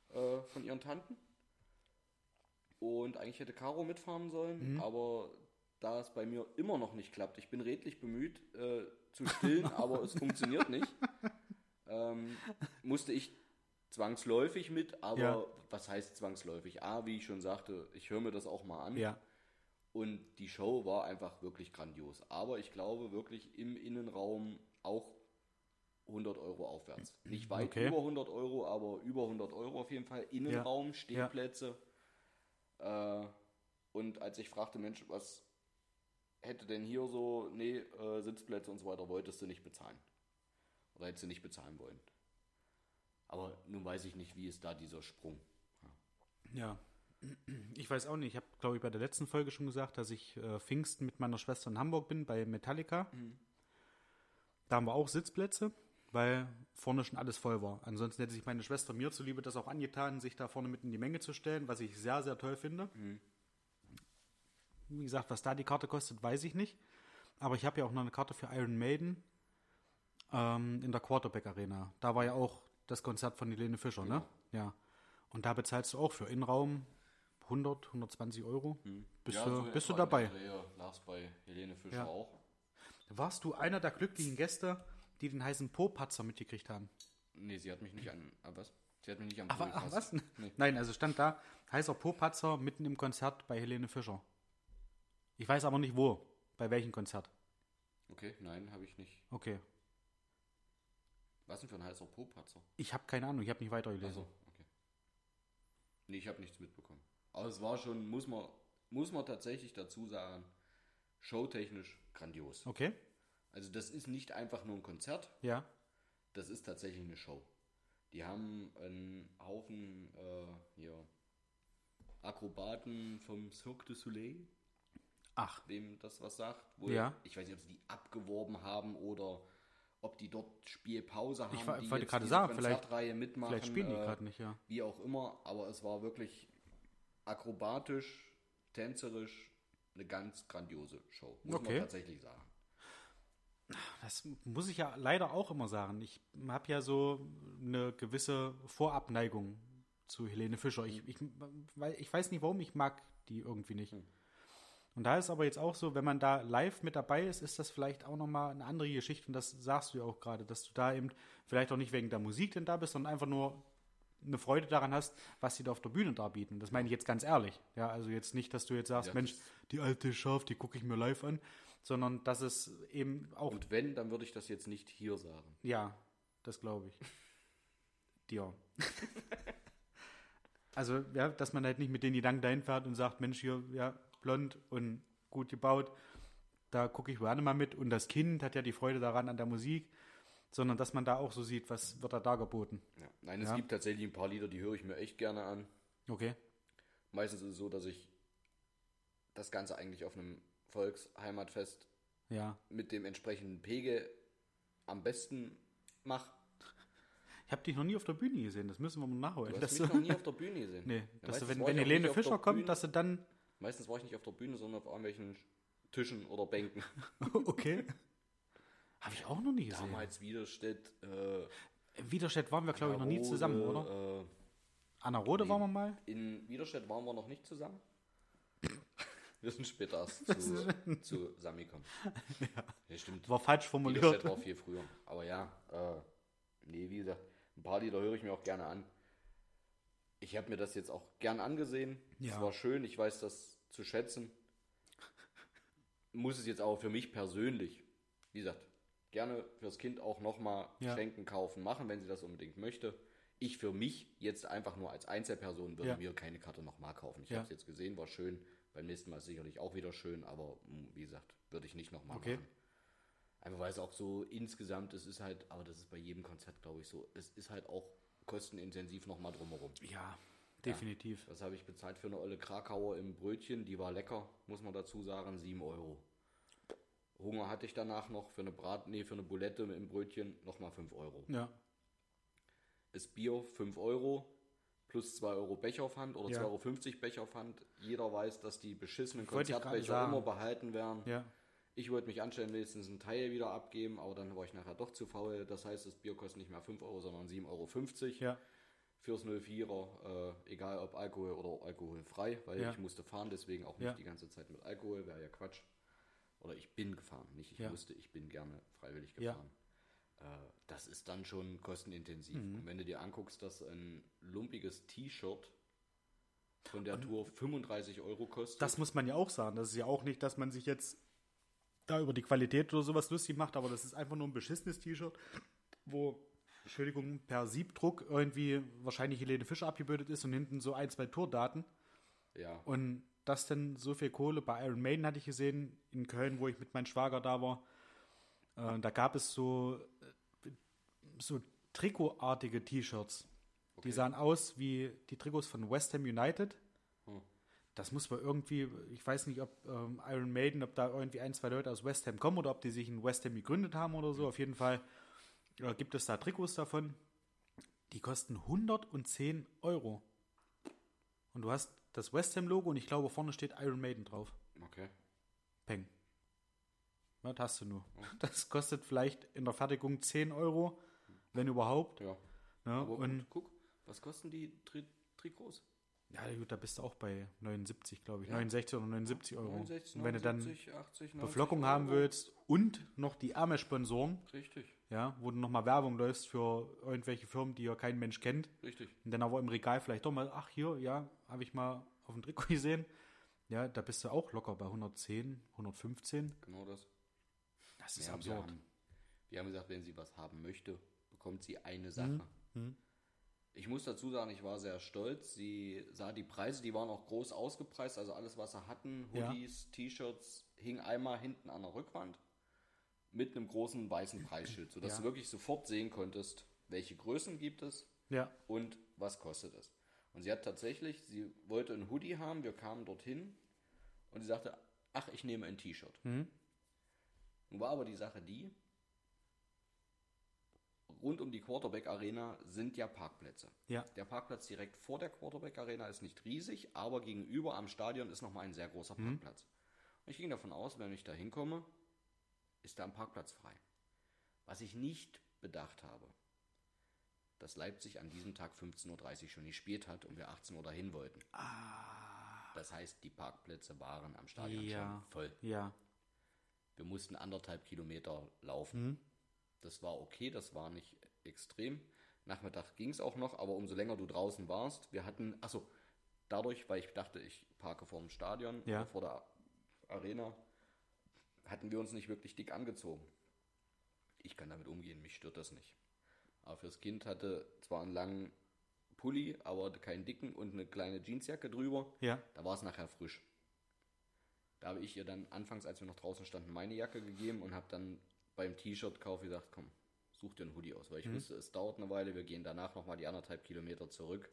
äh, von ihren Tanten. Und eigentlich hätte Caro mitfahren sollen, Mhm. aber da es bei mir immer noch nicht klappt, ich bin redlich bemüht äh, zu stillen, aber es funktioniert nicht, ähm, musste ich zwangsläufig mit, aber Ja. was heißt zwangsläufig? A, wie ich schon sagte, ich höre mir das auch mal an. ja. Und die Show war einfach wirklich grandios. Aber ich glaube wirklich im Innenraum auch 100 Euro aufwärts. Nicht weit Okay. über 100 Euro, aber über 100 Euro auf jeden Fall. Innenraum, Stehplätze. Äh, und als ich fragte, Mensch, was hätte denn hier so, nee, äh, Sitzplätze und so weiter, wolltest du nicht bezahlen. Oder hättest du nicht bezahlen wollen. Aber nun weiß ich nicht, wie ist da dieser Sprung. Ja. Ich weiß auch nicht. Ich habe, glaube ich, bei der letzten Folge schon gesagt, dass ich äh, Pfingsten mit meiner Schwester in Hamburg bin, bei Metallica. Da haben wir auch Sitzplätze, weil vorne schon alles voll war. Ansonsten hätte sich meine Schwester mir zuliebe das auch angetan, sich da vorne mit in die Menge zu stellen, was ich sehr, sehr toll finde. Wie gesagt, was da die Karte kostet, weiß ich nicht. Aber ich habe ja auch noch eine Karte für Iron Maiden ähm, in der Quarterback Arena. Da war ja auch das Konzert von Helene Fischer, ne? Ja. Und da bezahlst du auch für Innenraum 100, 120 Euro. Bist, du, bist du dabei? Lars bei Helene Fischer Ja. auch. Warst du einer der glücklichen Gäste, die den heißen Po-Patzer mitgekriegt haben? Nee, sie hat mich nicht an. Ah, was? Sie hat mich nicht am Aber ach, was? Nee. Nein, also stand da heißer Po-Patzer mitten im Konzert bei Helene Fischer. Ich weiß aber nicht wo, bei welchem Konzert. Okay, nein, habe ich nicht. Okay. Was denn für ein heißer Popatzer? Ich habe keine Ahnung, ich habe nicht weitergelesen. Achso, okay. Nee, ich habe nichts mitbekommen. Aber es war schon, muss man, muss man tatsächlich dazu sagen, showtechnisch grandios. Okay, Also das ist nicht einfach nur ein Konzert, ja. das ist tatsächlich eine Show. Die haben einen Haufen äh, hier, Akrobaten vom Cirque du Soleil, Ach, wem das was sagt. Wo Ja. Ich weiß nicht, ob sie die abgeworben haben oder ob die dort Spielpause haben. Ich wa- die wollte gerade sagen, vielleicht- mitmachen. vielleicht spielen die äh, gerade nicht, ja. Wie auch immer, aber es war wirklich akrobatisch, tänzerisch eine ganz grandiose Show. Muss Okay. man tatsächlich sagen. Das muss ich ja leider auch immer sagen. Ich habe ja so eine gewisse Vorabneigung zu Helene Fischer. Ich, ich, weil ich weiß nicht warum, ich mag die irgendwie nicht. Und da ist aber jetzt auch so, wenn man da live mit dabei ist, ist das vielleicht auch nochmal eine andere Geschichte. Und das sagst du ja auch gerade, dass du da eben vielleicht auch nicht wegen der Musik denn da bist, sondern einfach nur eine Freude daran hast, was sie da auf der Bühne darbieten. Und das meine ich jetzt ganz ehrlich. Ja, also jetzt nicht, dass du jetzt sagst, Ja, Mensch, die alte Schaf, die gucke ich mir live an, sondern dass es eben auch Und wenn, dann würde ich das jetzt nicht hier sagen. ja, das glaube ich. Dir. also, ja, dass man halt nicht mit den Gedanken dahin fährt und sagt, Mensch, hier, ja, blond und gut gebaut, da gucke ich gerne mal mit. Und das Kind hat ja die Freude daran an der Musik, sondern dass man da auch so sieht, was wird da dargeboten. Ja. Nein, es Ja. gibt tatsächlich ein paar Lieder, die höre ich mir echt gerne an. Okay. Meistens ist es so, dass ich das Ganze eigentlich auf einem Volksheimatfest Ja. mit dem entsprechenden Pegel am besten mache. Ich habe dich noch nie auf der Bühne gesehen, das müssen wir mal nachholen. Du hast mich noch nie auf der Bühne gesehen. nee, dass du, wenn, wenn Helene Fischer kommt, Bühne. dass du dann. Meistens war ich nicht auf der Bühne, sondern auf irgendwelchen Tischen oder Bänken. okay. Habe ich auch noch nie gesehen. Damals Widerstedt, äh, In Widerstedt waren wir, glaube ich, noch nie zusammen, oder? Äh, Anna Rode waren wir mal. in Widerstedt waren wir noch nicht zusammen. Wir sind später erst zu, zu Sami gekommen. Ja. stimmt. War falsch formuliert. Widerstedt war viel früher. Aber ja, äh, nee, wie gesagt, ein paar Lieder höre ich mir auch gerne an. Ich habe mir das jetzt auch gern angesehen. Es Ja. war schön, ich weiß das zu schätzen. Muss es jetzt aber für mich persönlich, wie gesagt, gerne fürs Kind auch nochmal Ja. schenken, kaufen, machen, wenn sie das unbedingt möchte. Ich für mich jetzt einfach nur als Einzelperson würde Ja. mir keine Karte nochmal kaufen. Ich Ja. habe es jetzt gesehen, war schön. Beim nächsten Mal sicherlich auch wieder schön, aber mh, wie gesagt, würde ich nicht nochmal Okay. machen. Einfach weil es auch so insgesamt, es ist halt, aber das ist bei jedem Konzert, glaube ich, so, es ist halt auch kostenintensiv nochmal drumherum. Ja, definitiv. Was habe ich bezahlt für eine olle Krakauer im Brötchen? Die war lecker, muss man dazu sagen, 7 Euro. Hunger hatte ich danach noch für eine Brat, nee, für eine Bulette im Brötchen nochmal 5 Euro. Ja. Das Bier 5 Euro plus 2 Euro Bechaufwand oder Ja. 2,50 Euro Bechaufwand. Jeder weiß, dass die beschissenen Konzertbecher immer behalten werden. Ja. Ich wollte mich anstellen, wenigstens einen Teil wieder abgeben, aber dann war ich nachher doch zu faul. Das heißt, das Bier kostet nicht mehr 5 Euro, sondern 7,50 Euro Ja. fürs 04er, äh, egal ob Alkohol oder alkoholfrei, weil Ja. ich musste fahren, deswegen auch nicht Ja. die ganze Zeit mit Alkohol, wäre ja Quatsch. Oder ich bin gefahren, nicht ich Ja. musste, ich bin gerne freiwillig gefahren. Äh, das ist dann schon kostenintensiv. Mhm. Und wenn du dir anguckst, dass ein lumpiges T-Shirt von der Tour 35 Euro kostet, Das muss man ja auch sagen. Das ist ja auch nicht, dass man sich jetzt da über die Qualität oder sowas lustig macht, aber das ist einfach nur ein beschissenes T-Shirt, wo, Entschuldigung, per Siebdruck irgendwie wahrscheinlich Helene Fischer abgebildet ist und hinten so ein, zwei Tourdaten. ja, Und das denn so viel Kohle. Bei Iron Maiden hatte ich gesehen, in Köln, wo ich mit meinem Schwager da war. Äh, da gab es so, äh, so Trikotartige T-Shirts. Die sahen aus wie die Trikots von West Ham United. Das muss man irgendwie, ich weiß nicht, ob ähm, Iron Maiden, ob da irgendwie ein, zwei Leute aus West Ham kommen oder ob die sich in West Ham gegründet haben oder so. Auf jeden Fall äh, gibt es da Trikots davon. Die kosten 110 Euro. Und du hast das West Ham-Logo und ich glaube, vorne steht Iron Maiden drauf. okay. Peng. Was hast du nur? Das kostet vielleicht in der Fertigung 10 Euro, wenn überhaupt. Ja. Aber Und guck, was kosten die Tri Trikots? Ja, gut, da bist du auch bei 79, glaube ich. Ja. 69 oder 79 Euro. 69, und wenn du dann 79, 80, 90 Beflockung Euro. haben willst und noch die Ärmel-Sponsoren, Richtig, ja, wo du nochmal Werbung läufst für irgendwelche Firmen, die ja kein Mensch kennt. richtig. Und dann aber im Regal vielleicht doch mal, ach hier, ja, habe ich mal auf dem Trikot gesehen. Ja, da bist du auch locker bei 110, 115. Genau das. Das ist wir, absurd. haben, wir haben gesagt, wenn sie was haben möchte, bekommt sie eine Sache. Mhm. Ich muss dazu sagen, ich war sehr stolz. Sie sah die Preise, die waren auch groß ausgepreist. Also alles, was sie hatten, Ja. Hoodies, T-Shirts, hing einmal hinten an der Rückwand mit einem großen weißen Preisschild, sodass Ja. du wirklich sofort sehen konntest, welche Größen gibt es Ja, und was kostet es. Und sie hat tatsächlich, sie wollte ein Hoodie haben, wir kamen dorthin und sie sagte, ach, ich nehme ein T-Shirt. Mhm. Nun war aber die Sache die, rund um die Quarterback Arena sind ja Parkplätze. ja, Der Parkplatz direkt vor der Quarterback Arena ist nicht riesig, aber gegenüber am Stadion ist nochmal ein sehr großer Parkplatz. Und ich ging davon aus, wenn ich da hinkomme, ist da ein Parkplatz frei. Was ich nicht bedacht habe, dass Leipzig an diesem Tag 15.30 Uhr schon gespielt hat und wir 18 Uhr dahin wollten. Das heißt, die Parkplätze waren am Stadion Ja. schon voll. ja. Wir mussten anderthalb Kilometer laufen. Das war okay, das war nicht extrem. Nachmittag ging es auch noch, aber umso länger du draußen warst, wir hatten, achso, dadurch, weil ich dachte, ich parke vor dem Stadion Ja. vor der Arena, hatten wir uns nicht wirklich dick angezogen. Ich kann damit umgehen, mich stört das nicht. Aber fürs Kind hatte zwar einen langen Pulli, aber keinen dicken und eine kleine Jeansjacke drüber. Ja. Da war es nachher frisch. Da habe ich ihr dann anfangs, als wir noch draußen standen, meine Jacke gegeben und habe dann beim T-Shirt-Kauf gesagt, komm, such dir einen Hoodie aus, weil ich wusste, es dauert eine Weile, wir gehen danach nochmal die anderthalb Kilometer zurück.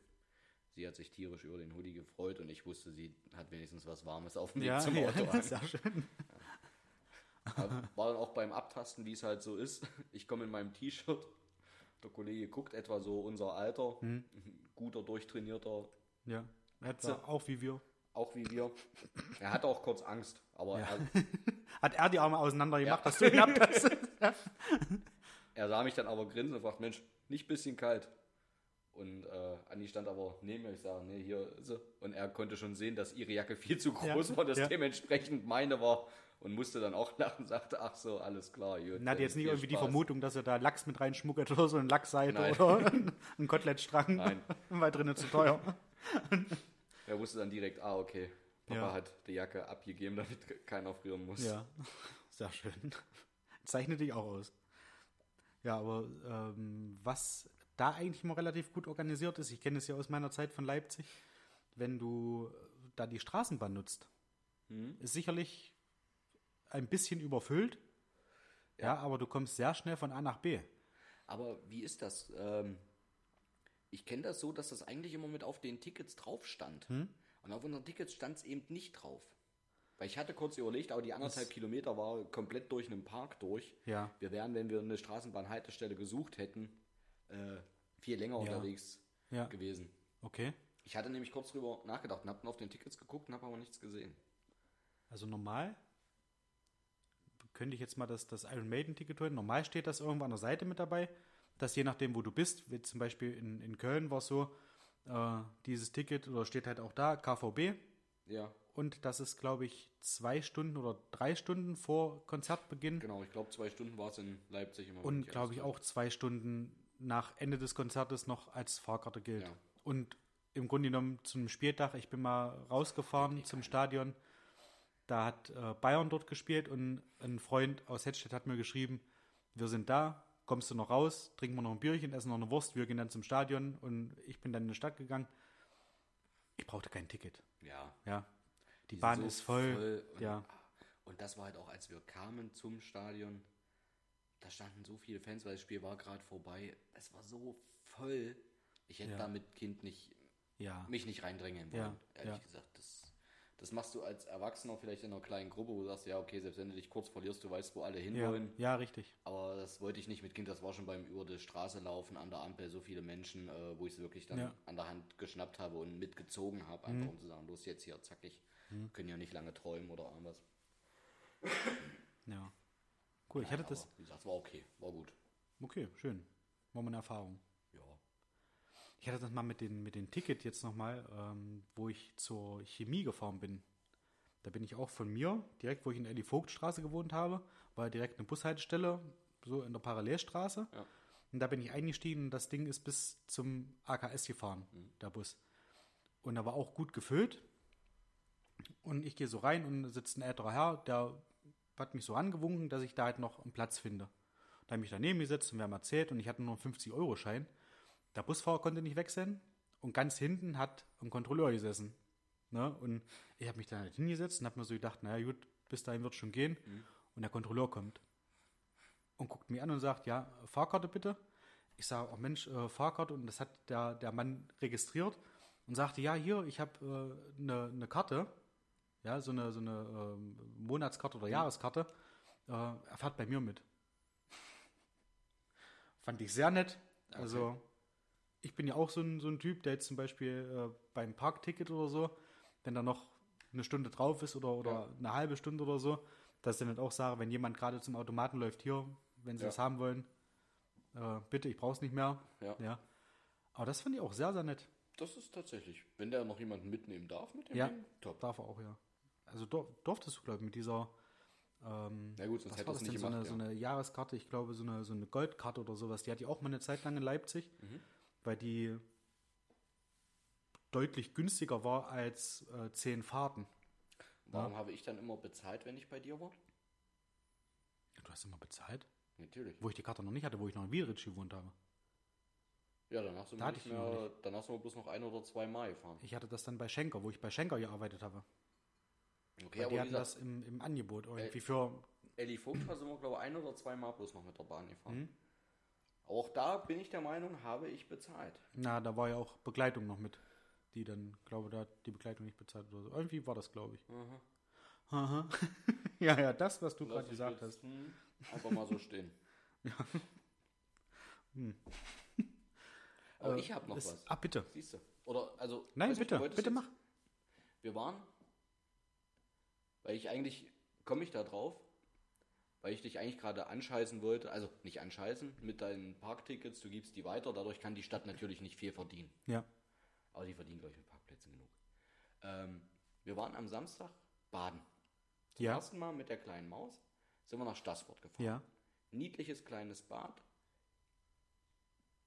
Sie hat sich tierisch über den Hoodie gefreut und ich wusste, sie hat wenigstens was Warmes auf dem Weg Ja, zum ja, Auto. an. sehr schön. War dann auch beim Abtasten, wie es halt so ist. Ich komme in meinem T-Shirt. Der Kollege guckt etwa so unser Alter. Hm. Ein guter, durchtrainierter, Ja. Du auch wie wir. auch wie wir. Er hatte auch kurz Angst, aber Ja. er, Hat er die Arme auseinander gemacht, Ja. dass du knapp hast? Er sah mich dann aber grinsen und fragt, Mensch, nicht bisschen kalt. Und äh, Anni stand aber neben mir. Ich sage, nee, hier ist sie. Und er konnte schon sehen, dass ihre Jacke viel zu groß Ja, war, dass ja. dementsprechend meine war. Und musste dann auch lachen, sagte, ach so, alles klar. Gut, Und hat äh, jetzt nicht irgendwie die Spaß. Vermutung, dass er da Lachs mit reinschmuggelt oder so, eine Lachsseite Nein. oder ein Kotelettstrang, Nein. weil drinnen zu teuer. Er wusste dann direkt, ah, okay, Papa Ja. hat die Jacke abgegeben, damit keiner frieren muss. Ja, sehr schön. Zeichnet dich auch aus. Ja, aber ähm, was da eigentlich immer relativ gut organisiert ist, ich kenne es ja aus meiner Zeit von Leipzig, wenn du da die Straßenbahn nutzt, Mhm. ist sicherlich ein bisschen überfüllt. Ja. aber du kommst sehr schnell von A nach B. Aber wie ist das? Ähm, ich kenne das so, dass das eigentlich immer mit auf den Tickets drauf stand. Hm? Und auf unseren Tickets stand es eben nicht drauf. Weil ich hatte kurz überlegt, aber die anderthalb Kilometer war komplett durch einen Park durch. Ja. Wir wären, wenn wir eine Straßenbahnhaltestelle gesucht hätten, äh, viel länger Ja. unterwegs Ja. gewesen. Okay. Ich hatte nämlich kurz drüber nachgedacht und habe auf den Tickets geguckt und habe aber nichts gesehen. Also normal könnte ich jetzt mal das, das Iron Maiden-Ticket holen. Normal steht das irgendwo an der Seite mit dabei, dass je nachdem, wo du bist, wie zum Beispiel in, in Köln war es so, äh, dieses Ticket oder steht halt auch da, KVB. Ja, Und das ist, glaube ich, zwei Stunden oder drei Stunden vor Konzertbeginn. genau. Ich glaube, zwei Stunden war es in Leipzig immer. Und glaube ich auch zwei Stunden nach Ende des Konzertes noch als Fahrkarte gilt. Ja. Und im Grunde genommen zum Spieltag, ich bin mal rausgefahren zum Stadion, da hat äh, Bayern dort gespielt und ein Freund aus Hettstedt hat mir geschrieben, wir sind da, kommst du noch raus, trinken wir noch ein Bierchen, essen noch eine Wurst, wir gehen dann zum Stadion und ich bin dann in die Stadt gegangen. Ich brauchte kein Ticket. Ja, Ja. Die sind Bahn so ist voll. und, ja. Und das war halt auch, als wir kamen zum Stadion, da standen so viele Fans, weil das Spiel war gerade vorbei. Es war so voll. Ich hätte Ja. da mit Kind nicht, Ja. mich nicht reindrängen wollen, Ja, ehrlich ja. gesagt. Das, das machst du als Erwachsener vielleicht in einer kleinen Gruppe, wo du sagst, ja, okay, selbst wenn du dich kurz verlierst, du weißt, wo alle Ja, hinwollen. ja, richtig. Aber das wollte ich nicht mit Kind, das war schon beim über die Straße laufen, an der Ampel, so viele Menschen, äh, wo ich es wirklich dann Ja. Mhm. an der Hand geschnappt habe und mitgezogen habe, einfach um zu sagen, los jetzt hier, zackig. Können ja nicht lange träumen oder irgendwas. Ja. Cool, ich hatte Nein, das. aber, Wie gesagt, war okay, war gut. Okay, schön. War mal eine Erfahrung. Ich hatte das mal mit den, mit den Ticket jetzt nochmal, ähm, wo ich zur Chemie gefahren bin. Da bin ich auch von mir, direkt wo ich in der Elli Vogtstraße gewohnt habe, war direkt eine Bushaltestelle, so in der Parallelstraße. Ja. Und da bin ich eingestiegen und das Ding ist bis zum AKS gefahren, der Bus. Und da war auch gut gefüllt. Und ich gehe so rein und sitzt ein älterer Herr, der hat mich so angewunken, dass ich da halt noch einen Platz finde. Da habe ich mich daneben gesetzt und wir haben erzählt und ich hatte nur einen 50-Euro-Schein. Der Busfahrer konnte nicht wechseln und ganz hinten hat ein Kontrolleur gesessen. Ne? Und ich habe mich dann halt hingesetzt und habe mir so gedacht, naja gut, bis dahin wird schon gehen. Und der Kontrolleur kommt und guckt mich an und sagt, ja, Fahrkarte bitte. Ich sage, oh Mensch, äh, Fahrkarte. Und das hat der, der Mann registriert und sagte, ja, hier, ich habe äh, eine ne Karte, ja, so eine, so eine ähm, Monatskarte oder Jahreskarte. Äh, er fährt bei mir mit. Fand ich sehr nett. Also, ich bin ja auch so ein, so ein Typ, der jetzt zum Beispiel äh, beim Parkticket oder so, wenn da noch eine Stunde drauf ist oder, oder Ja. eine halbe Stunde oder so, dass ich dann halt auch sage, wenn jemand gerade zum Automaten läuft, hier, wenn sie Ja. das haben wollen, äh, bitte, ich brauche es nicht mehr. Ja. ja. Aber das fand ich auch sehr, sehr nett. Das ist tatsächlich, wenn der noch jemanden mitnehmen darf mit dem Ja. Ding, top. Darf er auch, ja. Also dur durftest du, glaube ich, mit dieser ähm, Na gut, sonst hätte das nicht denn, so, gemacht. eine, so eine Jahreskarte, ich glaube, so eine, so eine Goldkarte oder sowas. Die hatte ich auch mal eine Zeit lang in Leipzig, Mhm. Weil die deutlich günstiger war als äh, zehn Fahrten. Warum habe ich dann immer bezahlt, wenn ich bei dir war? Du hast immer bezahlt? Natürlich. Wo ich die Karte noch nicht hatte, wo ich noch in Wiedrich gewohnt habe. Ja, danach sind Da wir nicht noch mehr, danach sind wir bloß noch ein oder zwei Mal gefahren. Ich hatte das dann bei Schenker, wo ich bei Schenker gearbeitet habe. Okay, Weil aber die hatten das im, im Angebot irgendwie Äh, für. Elli Vogtstraße sind wir, glaube ich, ein oder zwei Mal bloß noch mit der Bahn gefahren. Mhm. Auch da bin ich der Meinung, habe ich bezahlt. Na, da war ja auch Begleitung noch mit. Die dann, glaube da hat die Begleitung nicht bezahlt oder so. Irgendwie war das, glaube ich. Aha. Aha. ja, ja, das, was du gerade gesagt hast. hm, Einfach mal so stehen. Aber Äh, ich habe noch ist- was. Ah, bitte. Siehst du? Oder, also. Nein, bitte, bitte jetzt- mach. Wir waren, weil ich eigentlich, komme ich da drauf, weil ich dich eigentlich gerade anscheißen wollte, also nicht anscheißen, mit deinen Parktickets, du gibst die weiter, dadurch kann die Stadt natürlich nicht viel verdienen. Ja. Aber die verdienen, glaube ich, mit Parkplätzen genug. Ähm, wir waren am Samstag baden. Zum Ja. ersten Mal mit der kleinen Maus sind wir nach Stassfurt gefahren. Ja. Niedliches kleines Bad.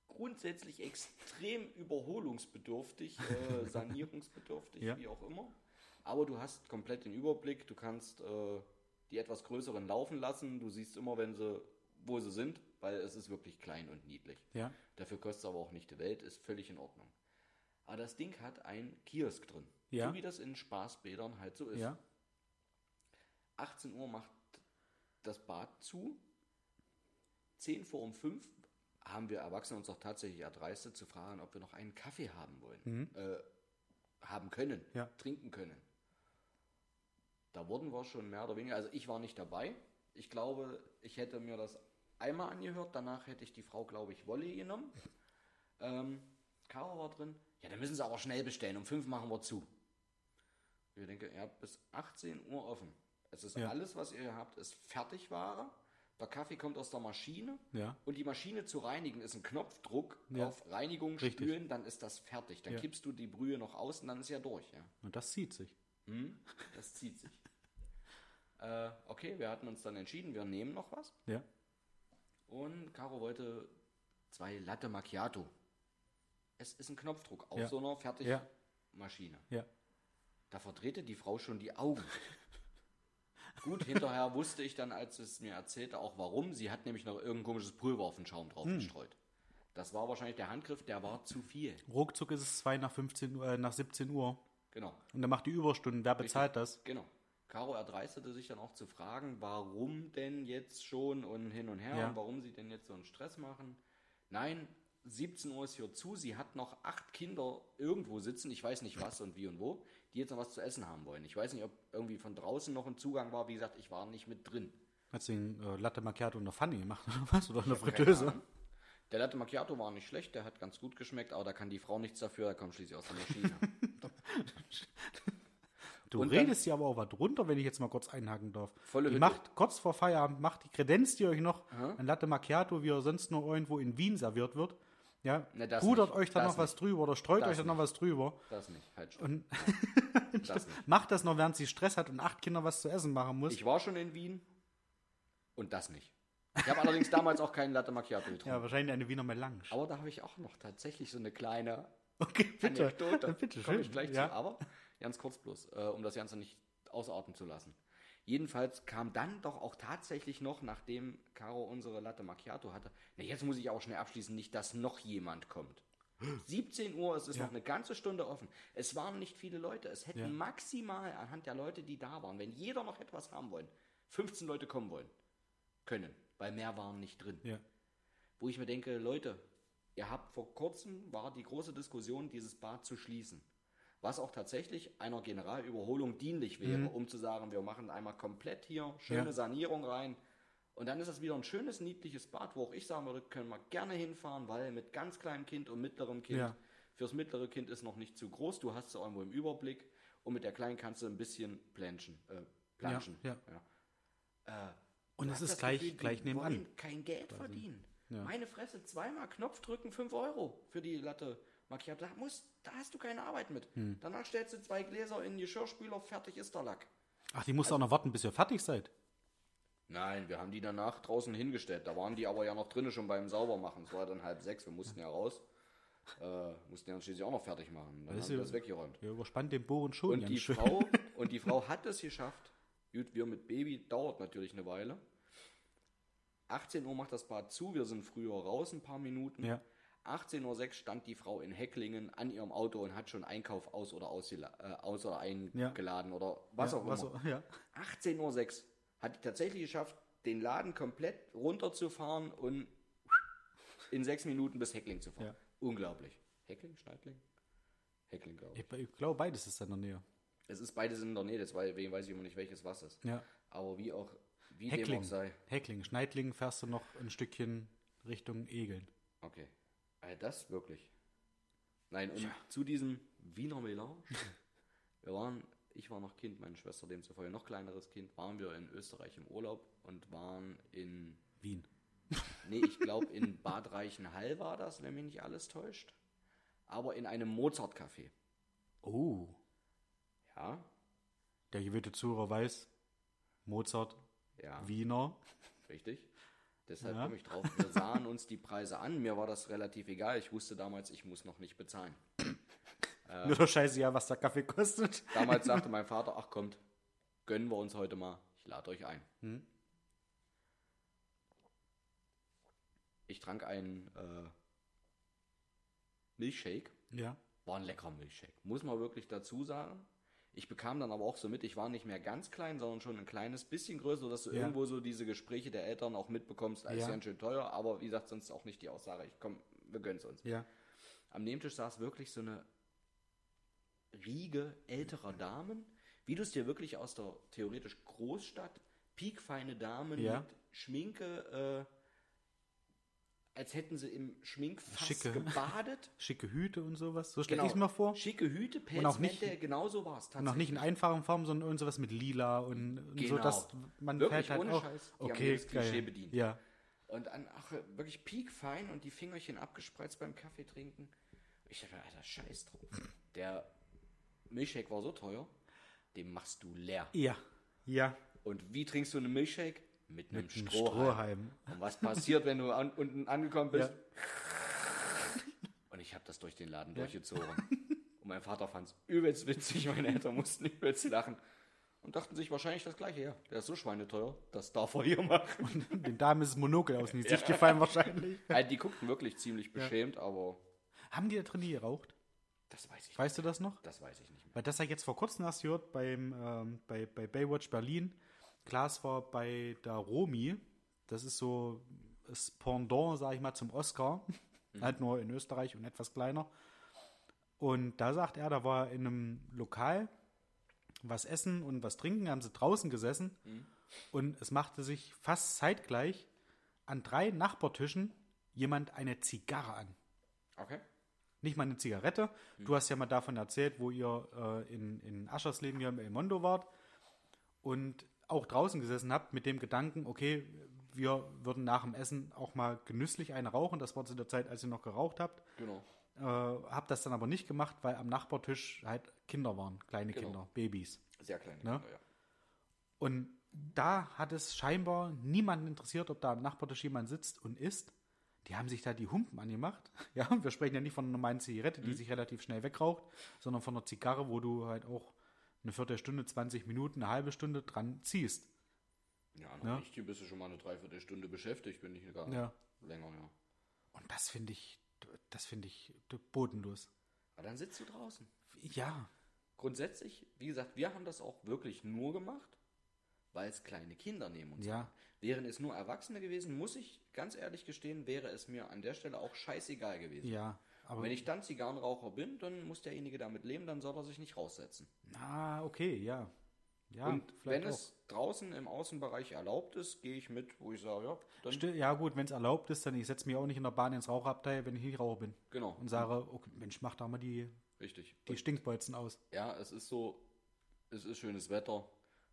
Grundsätzlich extrem überholungsbedürftig, äh, sanierungsbedürftig, Ja. wie auch immer. Aber du hast komplett den Überblick, du kannst äh, die etwas größeren laufen lassen. Du siehst immer, wenn sie, wo sie sind, weil es ist wirklich klein und niedlich. Ja. Dafür kostet es aber auch nicht die Welt, ist völlig in Ordnung. Aber das Ding hat ein Kiosk drin. Ja. So wie das in Spaßbädern halt so ist. Ja. 18 Uhr macht das Bad zu. 10 vor um 5 haben wir Erwachsene uns auch tatsächlich erdreistet zu fragen, ob wir noch einen Kaffee haben wollen. Äh, haben können, Ja. trinken können. Da wurden wir schon mehr oder weniger, also ich war nicht dabei. Ich glaube, ich hätte mir das einmal angehört, danach hätte ich die Frau, glaube ich, Wolle genommen. Ähm, Caro war drin. Ja, dann müssen sie aber schnell bestellen. Um fünf machen wir zu. Ich denke, ihr habt bis 18 Uhr offen. Es ist Ja. alles, was ihr habt, ist Fertigware. Der Kaffee kommt aus der Maschine. Ja. Und die Maschine zu reinigen ist ein Knopfdruck Ja. auf Reinigung Richtig. spülen, dann ist das fertig. Dann kippst du die Brühe noch aus und dann ist ja durch. Ja. Und das zieht sich. Hm? Das zieht sich. Äh, okay, wir hatten uns dann entschieden, wir nehmen noch was. Ja. Und Caro wollte zwei Latte Macchiato. Es ist ein Knopfdruck auf Ja. so einer Ja. Fertigmaschine. Ja. Da verdrehte die Frau schon die Augen. Gut, hinterher wusste ich dann, als es mir erzählte, auch warum. Sie hat nämlich noch irgendein komisches Pulver auf den Schaum drauf Hm. gestreut. Das war wahrscheinlich der Handgriff, der war zu viel. Ruckzuck ist es 2 nach 15 Uhr, äh, nach 17 Uhr. Genau. Und dann macht die Überstunden. Wer bezahlt das? Genau. Caro erdreistete sich dann auch zu fragen, warum denn jetzt schon und hin und her Ja. und warum sie denn jetzt so einen Stress machen. Nein, 17 Uhr ist hier zu. Sie hat noch acht Kinder irgendwo sitzen, ich weiß nicht was und wie und wo, die jetzt noch was zu essen haben wollen. Ich weiß nicht, ob irgendwie von draußen noch ein Zugang war. Wie gesagt, ich war nicht mit drin. Hat sie einen äh, Latte Macchiato in der Pfanne gemacht oder was? Oder in der Keine Fritteuse? Der Latte Macchiato war nicht schlecht, der hat ganz gut geschmeckt, aber da kann die Frau nichts dafür, er kommt schließlich aus der Maschine. Du Und redest hier aber auch was drunter, wenn ich jetzt mal kurz einhaken darf. Volle die Hütte. macht kurz vor Feierabend, macht die kredenzt ihr euch noch ein Latte Macchiato, wie er sonst nur irgendwo in Wien serviert wird. Ja, das pudert nicht. euch dann Das noch was nicht. drüber oder streut Das euch dann noch was drüber. das nicht, halt schon. Und Das macht das noch, während sie Stress hat und acht Kinder was zu essen machen muss. Ich war schon in Wien und das nicht. Ich habe allerdings damals auch keinen Latte Macchiato getrunken. ja, wahrscheinlich eine Wiener Melange. Aber da habe ich auch noch tatsächlich so eine kleine Okay, bitte. Anekdote. bitte Komme schön. ich gleich ja. zu. Aber ganz kurz bloß, äh, um das Ganze nicht ausarten zu lassen. Jedenfalls kam dann doch auch tatsächlich noch, nachdem Caro unsere Latte Macchiato hatte, na jetzt muss ich auch schnell abschließen, nicht, dass noch jemand kommt. 17 Uhr, es ist Ja. noch eine ganze Stunde offen. Es waren nicht viele Leute. Es hätten Ja. maximal anhand der Leute, die da waren, wenn jeder noch etwas haben wollen, 15 Leute kommen wollen, können, weil mehr waren nicht drin Ja. wo ich mir denke, Leute, ihr habt vor kurzem war die große Diskussion, dieses Bad zu schließen. Was auch tatsächlich einer Generalüberholung dienlich wäre, um zu sagen, wir machen einmal komplett hier schöne Mhm. Ja. Sanierung rein. Und dann ist das wieder ein schönes, niedliches Bad, wo auch ich sagen würde, können wir gerne hinfahren, weil mit ganz kleinem Kind und mittlerem Kind, Ja. fürs mittlere Kind ist noch nicht zu groß, du hast es irgendwo im Überblick und mit der kleinen kannst du ein bisschen planschen. Äh, planschen. ja. Äh, Und es ist gleich, Gefühl, gleich nebenan. kein Geld verdienen. Ja. Meine Fresse, zweimal Knopf drücken, 5 Euro für die Latte Macchiato. Da, muss, da hast du keine Arbeit mit. Hm. Danach stellst du zwei Gläser in den Geschirrspüler, fertig ist der Lack. Ach, die musst du auch noch warten, bis ihr fertig seid. Nein, wir haben die danach draußen hingestellt. Da waren die aber ja noch drinnen schon beim Saubermachen. Es war dann halb sechs, wir mussten ja raus. Äh, mussten ja dann schließlich auch noch fertig machen. Dann Das haben wir ist das weggeräumt. Ihr überspannt den Bohren schon Und die, schön. Frau, und die Frau hat es geschafft. Gut, wir mit Baby dauert natürlich eine Weile. 18 Uhr macht das Bad zu, wir sind früher raus, ein paar Minuten. Ja. 18.06 Uhr stand die Frau in Hecklingen an ihrem Auto und hat schon Einkauf aus- oder, äh, aus oder eingeladen oder was ja, auch immer. auch- ja. 18.06 Uhr hat die tatsächlich geschafft, den Laden komplett runterzufahren und in sechs Minuten bis Heckling zu fahren. Ja. Unglaublich. Heckling, Schneidling? Heckling, glaube ich. Ich, ich glaube, beides ist in der Nähe. Es ist beides in der Nähe, deswegen weiß ich immer nicht, welches was ist. Ja. Aber wie auch, wie dem Heckling. auch sei. Heckling. Schneidling fährst du noch ein Stückchen Richtung Egeln. Okay. Also das wirklich. Nein, und zu diesem Wiener Melange. wir waren, ich war noch Kind, meine Schwester demzufolge noch kleineres Kind, waren wir in Österreich im Urlaub und waren in, Wien. nee, ich glaube in Bad Reichenhall war das, wenn mich nicht alles täuscht. Aber in einem Mozart-Café. Oh. Ja, Der gewählte Zuhörer weiß, Mozart, ja. Wiener. Richtig. Deshalb Ja. komme ich drauf. Wir sahen uns die Preise an. Mir war das relativ egal. Ich wusste damals, ich muss noch nicht bezahlen. Nur der Scheiße, ja, was der Kaffee kostet. Damals sagte mein Vater, ach kommt, gönnen wir uns heute mal. Ich lade euch ein. Hm. Ich trank einen äh, Milchshake. Ja. War ein leckerer Milchshake. Muss man wirklich dazu sagen. Ich bekam dann aber auch so mit, ich war nicht mehr ganz klein, sondern schon ein kleines bisschen größer, sodass du Ja. irgendwo so diese Gespräche der Eltern auch mitbekommst, als Ja. ganz schön teuer. Aber wie gesagt, sonst auch nicht die Aussage, ich komm, wir gönnen es uns. Ja. Am Nebentisch saß wirklich so eine Riege älterer Damen. wie du es dir wirklich aus der theoretisch Großstadt, piekfeine Damen Ja. mit Schminke, äh, als hätten sie im Schminkfass Schicke. gebadet. Schicke Hüte und sowas. So stelle Genau. ich es mir vor. Schicke Hüte, auch Pelzmäntel, genau so war es Und noch nicht in einfachen Formen, sondern irgend sowas mit lila und, und so, Genau. dass man Wirklich, halt ohne auch. Scheiß, die haben okay, jedes Klischee geil. bedient. Ja. Und an, ach, wirklich piekfein und die Fingerchen abgespreizt beim Kaffee trinken. Ich dachte, Alter, scheiß drauf. Der Milchshake war so teuer, den machst du leer. Ja. Ja. Und wie trinkst du einen Milchshake? Mit einem Mit einem Strohhalm. Strohhalm. Und was passiert, wenn du an, unten angekommen bist? Und ich habe das durch den Laden durchgezogen. Und mein Vater fand es übelst witzig, meine Eltern mussten übelst lachen. Und dachten sich wahrscheinlich das gleiche, ja, der ist so schweineteuer, das darf er hier machen. Den Damen ist das Monokel aus dem Gesicht gefallen wahrscheinlich. Also die guckten wirklich ziemlich beschämt, aber Haben die da drin geraucht? das weiß ich Weißt du das noch? nicht. Das weiß ich nicht mehr. Weil das ja jetzt vor kurzem erst gehört beim, ähm, bei, bei Baywatch Berlin. Klaas war bei der Romi. Das ist so das Pendant, sag ich mal, zum Oscar. Halt nur in Österreich und etwas kleiner. Und da sagt er, da war er in einem Lokal was essen und was trinken, haben sie draußen gesessen. Und es machte sich fast zeitgleich an drei Nachbartischen jemand eine Zigarre an. Okay. Nicht mal eine Zigarette. Du hast ja mal davon erzählt, wo ihr äh, in, in Aschersleben hier im El Mondo wart und auch draußen gesessen habt mit dem Gedanken, okay, wir würden nach dem Essen auch mal genüsslich eine rauchen. Das war zu der Zeit, als ihr noch geraucht habt. Genau. Äh, hab das dann aber nicht gemacht, weil am Nachbartisch halt Kinder waren, kleine Genau. Kinder, Babys. Sehr kleine Ne? Kinder, ja. Und da hat es scheinbar niemanden interessiert, ob da am Nachbartisch jemand sitzt und isst. Die haben sich da die Humpen angemacht. Ja, wir sprechen ja nicht von einer normalen Zigarette, die sich relativ schnell wegraucht, sondern von einer Zigarre, wo du halt auch eine Viertelstunde, 20 Minuten, eine halbe Stunde dran ziehst. Ja, noch Ja. nicht. Hier bist du schon mal eine Dreiviertelstunde beschäftigt, bin ich gar Ja. länger, ja. Und das finde ich, das finde ich bodenlos. Aber dann sitzt du draußen. Ja, Grundsätzlich, wie gesagt, wir haben das auch wirklich nur gemacht, weil es kleine Kinder neben uns Ja. Wären es nur Erwachsene gewesen, muss ich ganz ehrlich gestehen, wäre es mir an der Stelle auch scheißegal gewesen. ja. Aber Wenn ich dann Zigarrenraucher bin, dann muss derjenige damit leben, dann soll er sich nicht raussetzen. ah, okay, ja. Ja, Und wenn auch. es draußen im Außenbereich erlaubt ist, gehe ich mit, wo ich sage, ja, dann Ja, gut, wenn es erlaubt ist, dann ich setze mich auch nicht in der Bahn ins Rauchabteil, wenn ich nicht Raucher bin. genau, Und sage, okay, Mensch, mach da mal die, richtig. die Und Stinkbolzen aus. ja, es ist so, es ist schönes Wetter.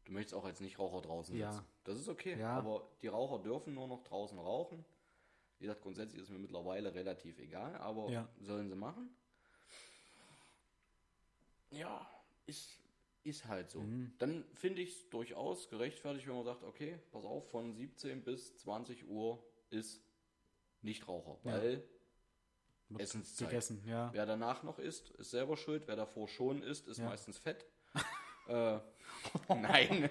Du möchtest auch als Nichtraucher draußen Ja. sitzen. Das ist okay. Ja. Aber die Raucher dürfen nur noch draußen rauchen. Wie gesagt, grundsätzlich ist mir mittlerweile relativ egal, aber Ja. sollen sie machen. Ja, ist, ist halt so. Mhm. Dann finde ich es durchaus gerechtfertigt, wenn man sagt, okay, pass auf, von 17 bis 20 Uhr ist Nichtraucher, Ja. weil Wird Essenszeit. Gegessen, ja. Wer danach noch isst, ist selber schuld. Wer davor schon isst, ist Ja. meistens fett. äh, nein,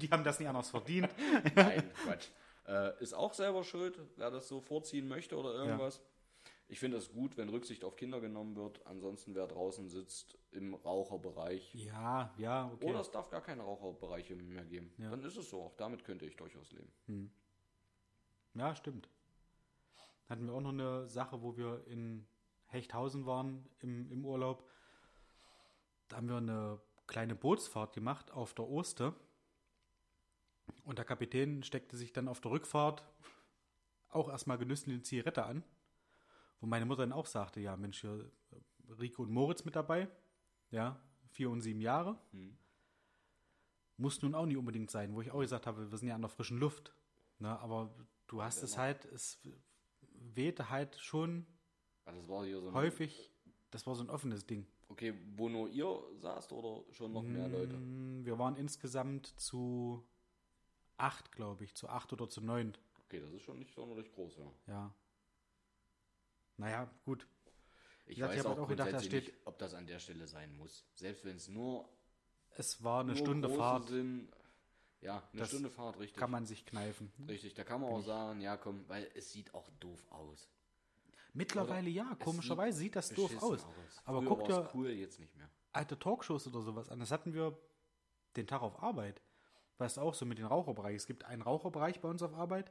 Die haben das nicht anders verdient. nein, Quatsch. Äh, ist auch selber schuld, wer das so vorziehen möchte oder irgendwas. Ich finde es gut, wenn Rücksicht auf Kinder genommen wird. Ansonsten, wer draußen sitzt im Raucherbereich. Ja, ja, okay. Oder es darf gar keine Raucherbereiche mehr geben. Ja. Dann ist es so. Auch damit könnte ich durchaus leben. Ja, stimmt. Hatten wir auch noch eine Sache, wo wir in Hechthausen waren im, im Urlaub. Da haben wir eine kleine Bootsfahrt gemacht auf der Oste. Und der Kapitän steckte sich dann auf der Rückfahrt auch erstmal genüsslich eine Zigarette an. Wo meine Mutter dann auch sagte, ja Mensch, hier äh, Rico und Moritz mit dabei. Ja, vier und sieben Jahre. Hm. Muss nun auch nicht unbedingt sein, wo ich auch gesagt habe, wir sind ja an der frischen Luft. Ne, aber du hast es halt, es wehte halt schon Also das hier so ein, häufig, das war so ein offenes Ding. Okay, wo nur ihr saßt oder schon noch mehr Leute? Mm, Wir waren insgesamt zu acht, glaube ich, zu acht oder zu neun. Okay, das ist schon nicht sonderlich groß, ja. Ja. Naja, gut. Ich ich weiß hab auch halt auch gedacht, da steht- nicht, ob das an der Stelle sein muss. Selbst wenn es nur Es war eine Stunde Fahrt, Sind, ja, eine Stunde Fahrt, richtig. kann man sich kneifen. richtig, da kann man auch sagen, ja komm, weil es sieht auch doof aus. Mittlerweile ja, komischerweise sieht das doof Beschissen aus. Aber guck dir cool, jetzt nicht mehr. alte Talkshows oder sowas an. Das hatten wir den Tag auf Arbeit. Weißt du auch so mit den Raucherbereich. Es gibt einen Raucherbereich bei uns auf Arbeit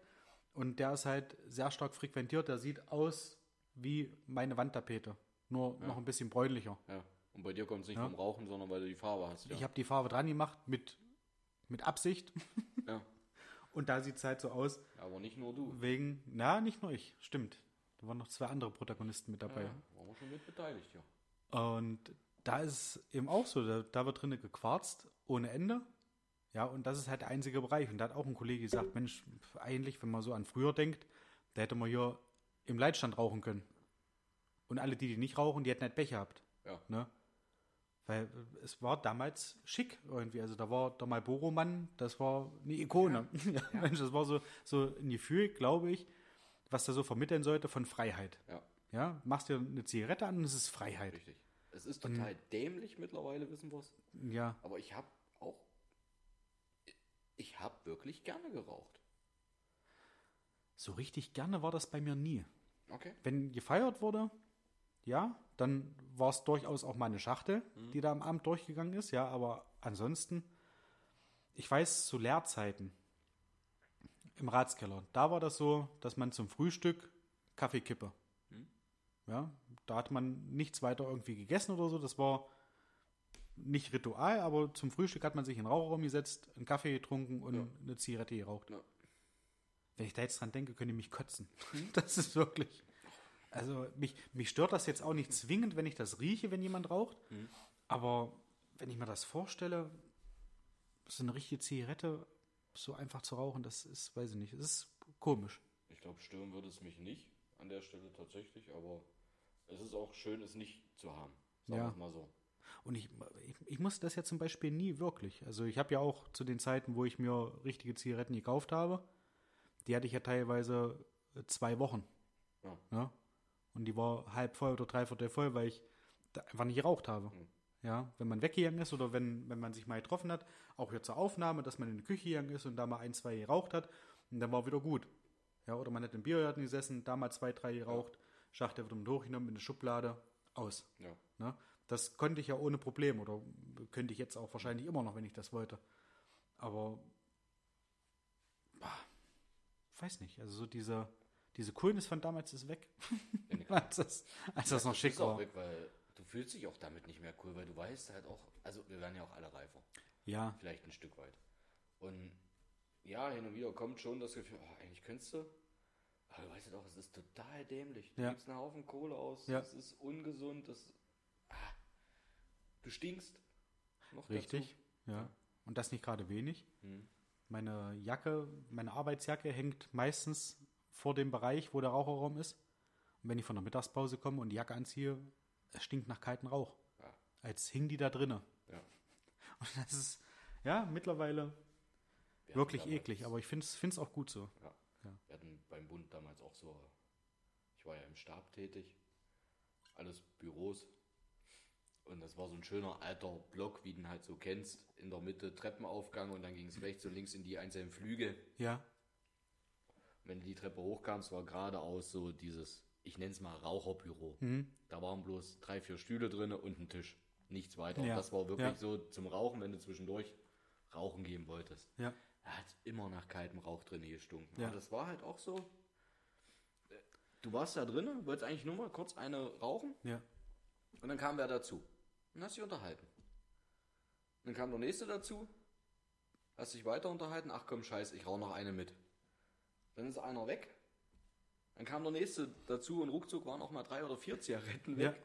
und der ist halt sehr stark frequentiert. Der sieht aus wie meine Wandtapete. Nur noch ein bisschen bräunlicher. Ja. Und bei dir kommt es nicht Ja. vom Rauchen, sondern weil du die Farbe hast. Ja. Ich habe die Farbe dran gemacht mit, mit Absicht. ja. Und da sieht es halt so aus, Aber nicht nur du. wegen, na, nicht nur ich, stimmt. Da waren noch zwei andere Protagonisten mit dabei. Ja, waren wir schon mit beteiligt, ja. Und da ist es eben auch so, da, da wird drinnen gequarzt ohne Ende. Ja, und das ist halt der einzige Bereich. Und da hat auch ein Kollege gesagt, Mensch, eigentlich, wenn man so an früher denkt, da hätte man hier im Leitstand rauchen können. Und alle, die, die nicht rauchen, die hätten halt Pech gehabt. Ja. Ne? Weil es war damals schick irgendwie. Also da war der Marlboro-Mann, das war eine Ikone. Ja. Mensch, das war so, so ein Gefühl, glaube ich, was da so vermitteln sollte von Freiheit. Ja, Ja, machst dir eine Zigarette an und es ist Freiheit. richtig. Es ist total dämlich mittlerweile, wissen wir es. Ja, Aber ich habe. Ich habe wirklich gerne geraucht. so richtig gerne war das bei mir nie. Okay. Wenn gefeiert wurde, ja, dann war es durchaus auch mal eine Schachtel, die da am Abend durchgegangen ist, ja, aber ansonsten, ich weiß, zu Lehrzeiten im Ratskeller, da war das so, dass man zum Frühstück Kaffee kippe. Ja, da hat man nichts weiter irgendwie gegessen oder so, das war nicht Ritual, aber zum Frühstück hat man sich in den Raucherraum gesetzt, einen Kaffee getrunken und Ja. eine Zigarette geraucht. Ja. Wenn ich da jetzt dran denke, könnte ich mich kotzen. Das ist wirklich. Also mich, mich stört das jetzt auch nicht zwingend, wenn ich das rieche, wenn jemand raucht. Aber wenn ich mir das vorstelle, so eine richtige Zigarette so einfach zu rauchen, das ist, weiß ich nicht, das ist komisch. Ich glaube, stören würde es mich nicht an der Stelle tatsächlich, aber es ist auch schön, es nicht zu haben. Sagen Ja. wir es mal so. Und ich, ich, ich muss das ja zum Beispiel nie wirklich. Also ich habe ja auch zu den Zeiten, wo ich mir richtige Zigaretten gekauft habe, die hatte ich ja teilweise äh, zwei Wochen. Ja. Ja? Und die war halb voll oder dreiviertel voll, weil ich da einfach nicht geraucht habe. Ja, wenn man weggegangen ist oder wenn, wenn man sich mal getroffen hat, auch hier zur Aufnahme, dass man in die Küche gegangen ist und da mal ein, zwei geraucht hat und dann war wieder gut. Ja, oder man hat im Biergarten gesessen, da mal zwei, drei geraucht, Schachtel wird wieder hochgenommen in die Schublade, aus. Ja. Ne? Das konnte ich ja ohne Problem oder könnte ich jetzt auch wahrscheinlich immer noch, wenn ich das wollte. Aber bah, weiß nicht, also so diese, diese Coolness von damals ist weg, Ja, als das, als das noch ist schick auch war. weg, weil du fühlst dich auch damit nicht mehr cool, weil du weißt halt auch, also wir werden ja auch alle reifer, Ja, vielleicht ein Stück weit. Und ja, hin und wieder kommt schon das Gefühl, oh, eigentlich könntest du, aber du weißt halt auch, es ist total dämlich. Du Ja. gibst einen Haufen Kohle aus, Ja. es ist ungesund, das, du stinkst. Noch richtig. Ja. Und das nicht gerade wenig. Hm. Meine Jacke, meine Arbeitsjacke hängt meistens vor dem Bereich, wo der Raucherraum ist. Und wenn ich von der Mittagspause komme und die Jacke anziehe, es stinkt nach kalten Rauch. Ja. Als hing die da drinne. Ja. Und das ist, ja, mittlerweile Wir wirklich eklig, aber ich finde es auch gut so. Ja. Ja. Wir hatten beim Bund damals auch so, ich war ja im Stab tätig, alles Büros. Und das war so ein schöner alter Block, wie du ihn halt so kennst. In der Mitte Treppenaufgang und dann ging es rechts und links in die einzelnen Flügel. Ja, Und wenn du die Treppe hochkamst, war geradeaus so dieses, ich nenne es mal Raucherbüro. Mhm. Da waren bloß drei, vier Stühle drin und ein Tisch. Nichts weiter. Ja. Und das war wirklich Ja. so zum Rauchen, wenn du zwischendurch rauchen gehen wolltest. ja, Er hat immer nach kaltem Rauch drin gestunken. Ja. Aber das war halt auch so. äh, Du warst da drin, wolltest eigentlich nur mal kurz eine rauchen ja, und dann kam wer dazu. Und hast dich unterhalten. Dann kam der nächste dazu, hast dich weiter unterhalten, ach komm, scheiß, ich rauche noch eine mit. Dann ist einer weg. Dann kam der nächste dazu und ruckzuck waren auch mal drei oder vier Zigaretten ja. weg.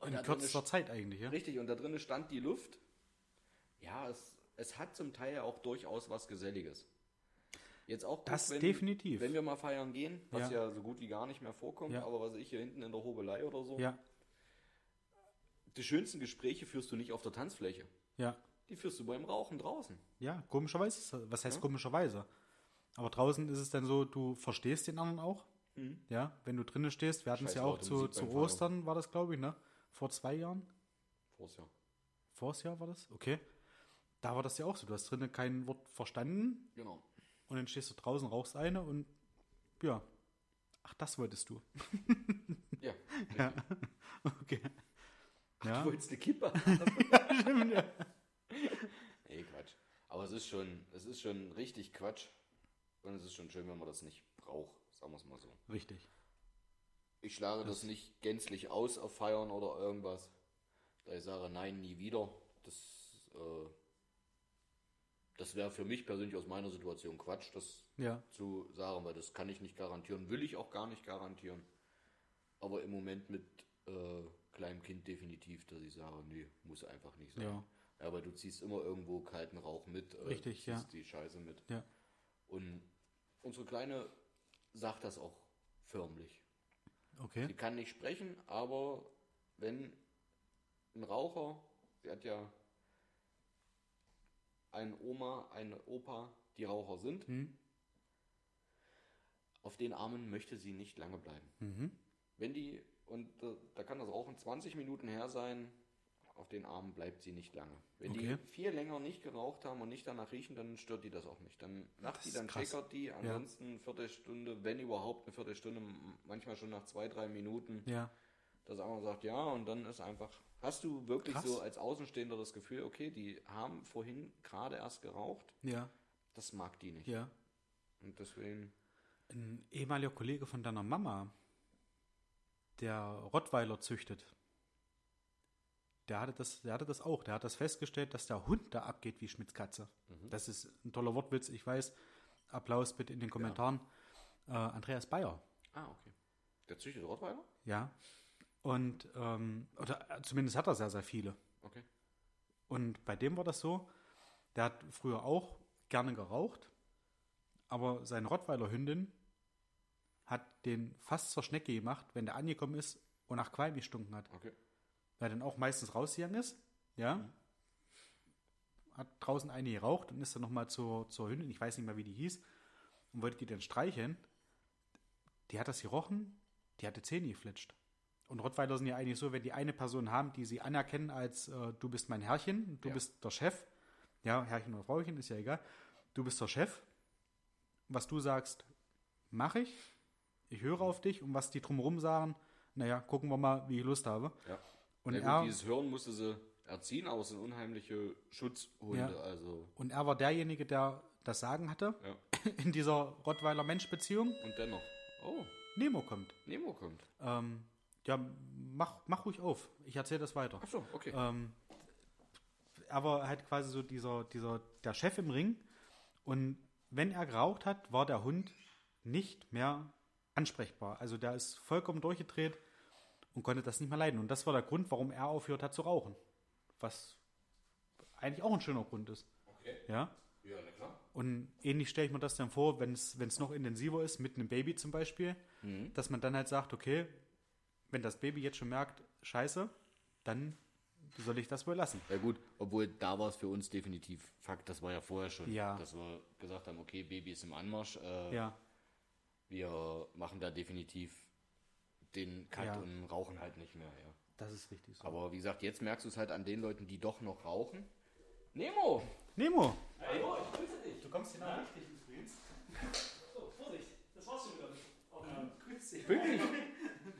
Und In kürzester Zeit eigentlich, ja. Richtig, und da drinnen stand die Luft. Ja, es, es hat zum Teil auch durchaus was Geselliges. Jetzt auch gut, Das definitiv. Wenn wir mal feiern gehen, was Ja. ja. so gut wie gar nicht mehr vorkommt, Ja. aber was ich hier hinten in der Hobelei oder so. Ja, Die schönsten Gespräche führst du nicht auf der Tanzfläche. ja. Die führst du beim Rauchen draußen. Ja, komischerweise. Was heißt Ja. komischerweise? Aber draußen ist es dann so, du verstehst den anderen auch. Ja, wenn du drinnen stehst, wir hatten es ja auch zu, zu. Ostern, war das, glaube ich, ne? Vor zwei Jahren. Vor's Jahr. Vors Jahr war das? Okay. Da war das ja auch so. Du hast drinnen kein Wort verstanden Genau. und dann stehst du draußen, rauchst eine und ja. Ach, das wolltest du. Ja. Ja. Okay. Ja. Du wolltest eine Kippe Stimmt, ja. Nee, Quatsch. Aber es ist schon, es ist schon richtig Quatsch. Und es ist schon schön, wenn man das nicht braucht. Sagen wir es mal so. Richtig. Ich schlage das nicht gänzlich aus auf Feiern oder irgendwas. Da ich sage, nein, nie wieder. Das, äh, das wäre für mich persönlich aus meiner Situation Quatsch, das Ja. zu sagen, weil das kann ich nicht garantieren, will ich auch gar nicht garantieren. Aber im Moment mit äh, kleinem Kind definitiv, dass ich sage, nee, muss einfach nicht sein. Ja. Aber du ziehst immer irgendwo kalten Rauch mit. Äh, Richtig, du ja. ziehst die Scheiße mit. Ja. Und unsere Kleine sagt das auch förmlich. Okay. Sie kann nicht sprechen, aber wenn ein Raucher, sie hat ja eine Oma, eine Opa, die Raucher sind, Hm. auf den Armen möchte sie nicht lange bleiben. Mhm. Wenn die, und äh, da kann das Rauchen 20 Minuten her sein, auf den Armen bleibt sie nicht lange. Wenn Okay. die viel länger nicht geraucht haben und nicht danach riechen, dann stört die das auch nicht. Dann macht die, dann checkert die, ansonsten eine Viertelstunde, wenn überhaupt eine Viertelstunde, manchmal schon nach zwei, drei Minuten, Ja. dass einer sagt, ja, und dann ist einfach, hast du wirklich Krass. so als Außenstehender das Gefühl, okay, die haben vorhin gerade erst geraucht, Ja. das mag die nicht. Ja. Und deswegen, Ein ehemaliger Kollege von deiner Mama, der Rottweiler züchtet, der hatte, das, der hatte das auch. Der hat das festgestellt, dass der Hund da abgeht wie Schmitz Katze. Das ist ein toller Wortwitz, ich weiß. Applaus bitte in den Kommentaren. Äh, Andreas Bayer, ah, okay. Der züchtet Rottweiler? ja. Und, ähm, oder äh, zumindest hat er sehr, sehr viele. Okay. Und bei dem war das so, der hat früher auch gerne geraucht, aber seine Rottweiler-Hündin hat den fast zur Schnecke gemacht, wenn der angekommen ist und nach Qualm gestunken hat. Okay. Weil dann auch meistens rausgegangen ist, ja, hat draußen eine geraucht und ist dann nochmal zur, zur Hündin, ich weiß nicht mehr, wie die hieß, und wollte die dann streicheln. Die hat das gerochen, die hatte Zähne gefletscht. Und Rottweiler sind ja eigentlich so, wenn die eine Person haben, die sie anerkennen als äh, du bist mein Herrchen, du Ja. bist der Chef, ja, Herrchen oder Frauchen, ist ja egal, du bist der Chef, was du sagst, mache ich, ich höre auf dich und was die drumherum sagen, naja, gucken wir mal, wie ich Lust habe. Ja. Und ja, er, gut, dieses Hören musste sie erziehen, aber es sind unheimliche Schutzhunde. Ja. Also, und er war derjenige, der das Sagen hatte ja. in dieser Rottweiler-Mensch-Beziehung. Und dennoch. Oh, Nemo kommt. Nemo kommt. Ähm, ja, mach, mach ruhig auf. Ich erzähle das weiter. Ach so, okay. Ähm, er war halt quasi so dieser, dieser, der Chef im Ring. Und wenn er geraucht hat, war der Hund nicht mehr ansprechbar. Also der ist vollkommen durchgedreht und konnte das nicht mehr leiden. Und das war der Grund, warum er aufgehört hat zu rauchen. Was eigentlich auch ein schöner Grund ist. Okay. Ja. Ja, na klar. Und ähnlich stelle ich mir das dann vor, wenn es wenn es noch intensiver ist, mit einem Baby zum Beispiel, dass man dann halt sagt, okay, wenn das Baby jetzt schon merkt, scheiße, dann soll ich das wohl lassen. Ja gut, obwohl da war es für uns definitiv Fakt, das war ja vorher schon, Ja. dass wir gesagt haben, okay, Baby ist im Anmarsch, äh, Ja, wir machen da definitiv den Cut Ja. und rauchen halt nicht mehr, ja. das ist richtig so. Aber wie gesagt, jetzt merkst du es halt an den Leuten, die doch noch rauchen. Nemo! Nemo, Hallo, ich grüße dich. du kommst genau richtig übrigens. So, Vorsicht, das war's schon wieder nicht. Aufnahme. Pünktlich,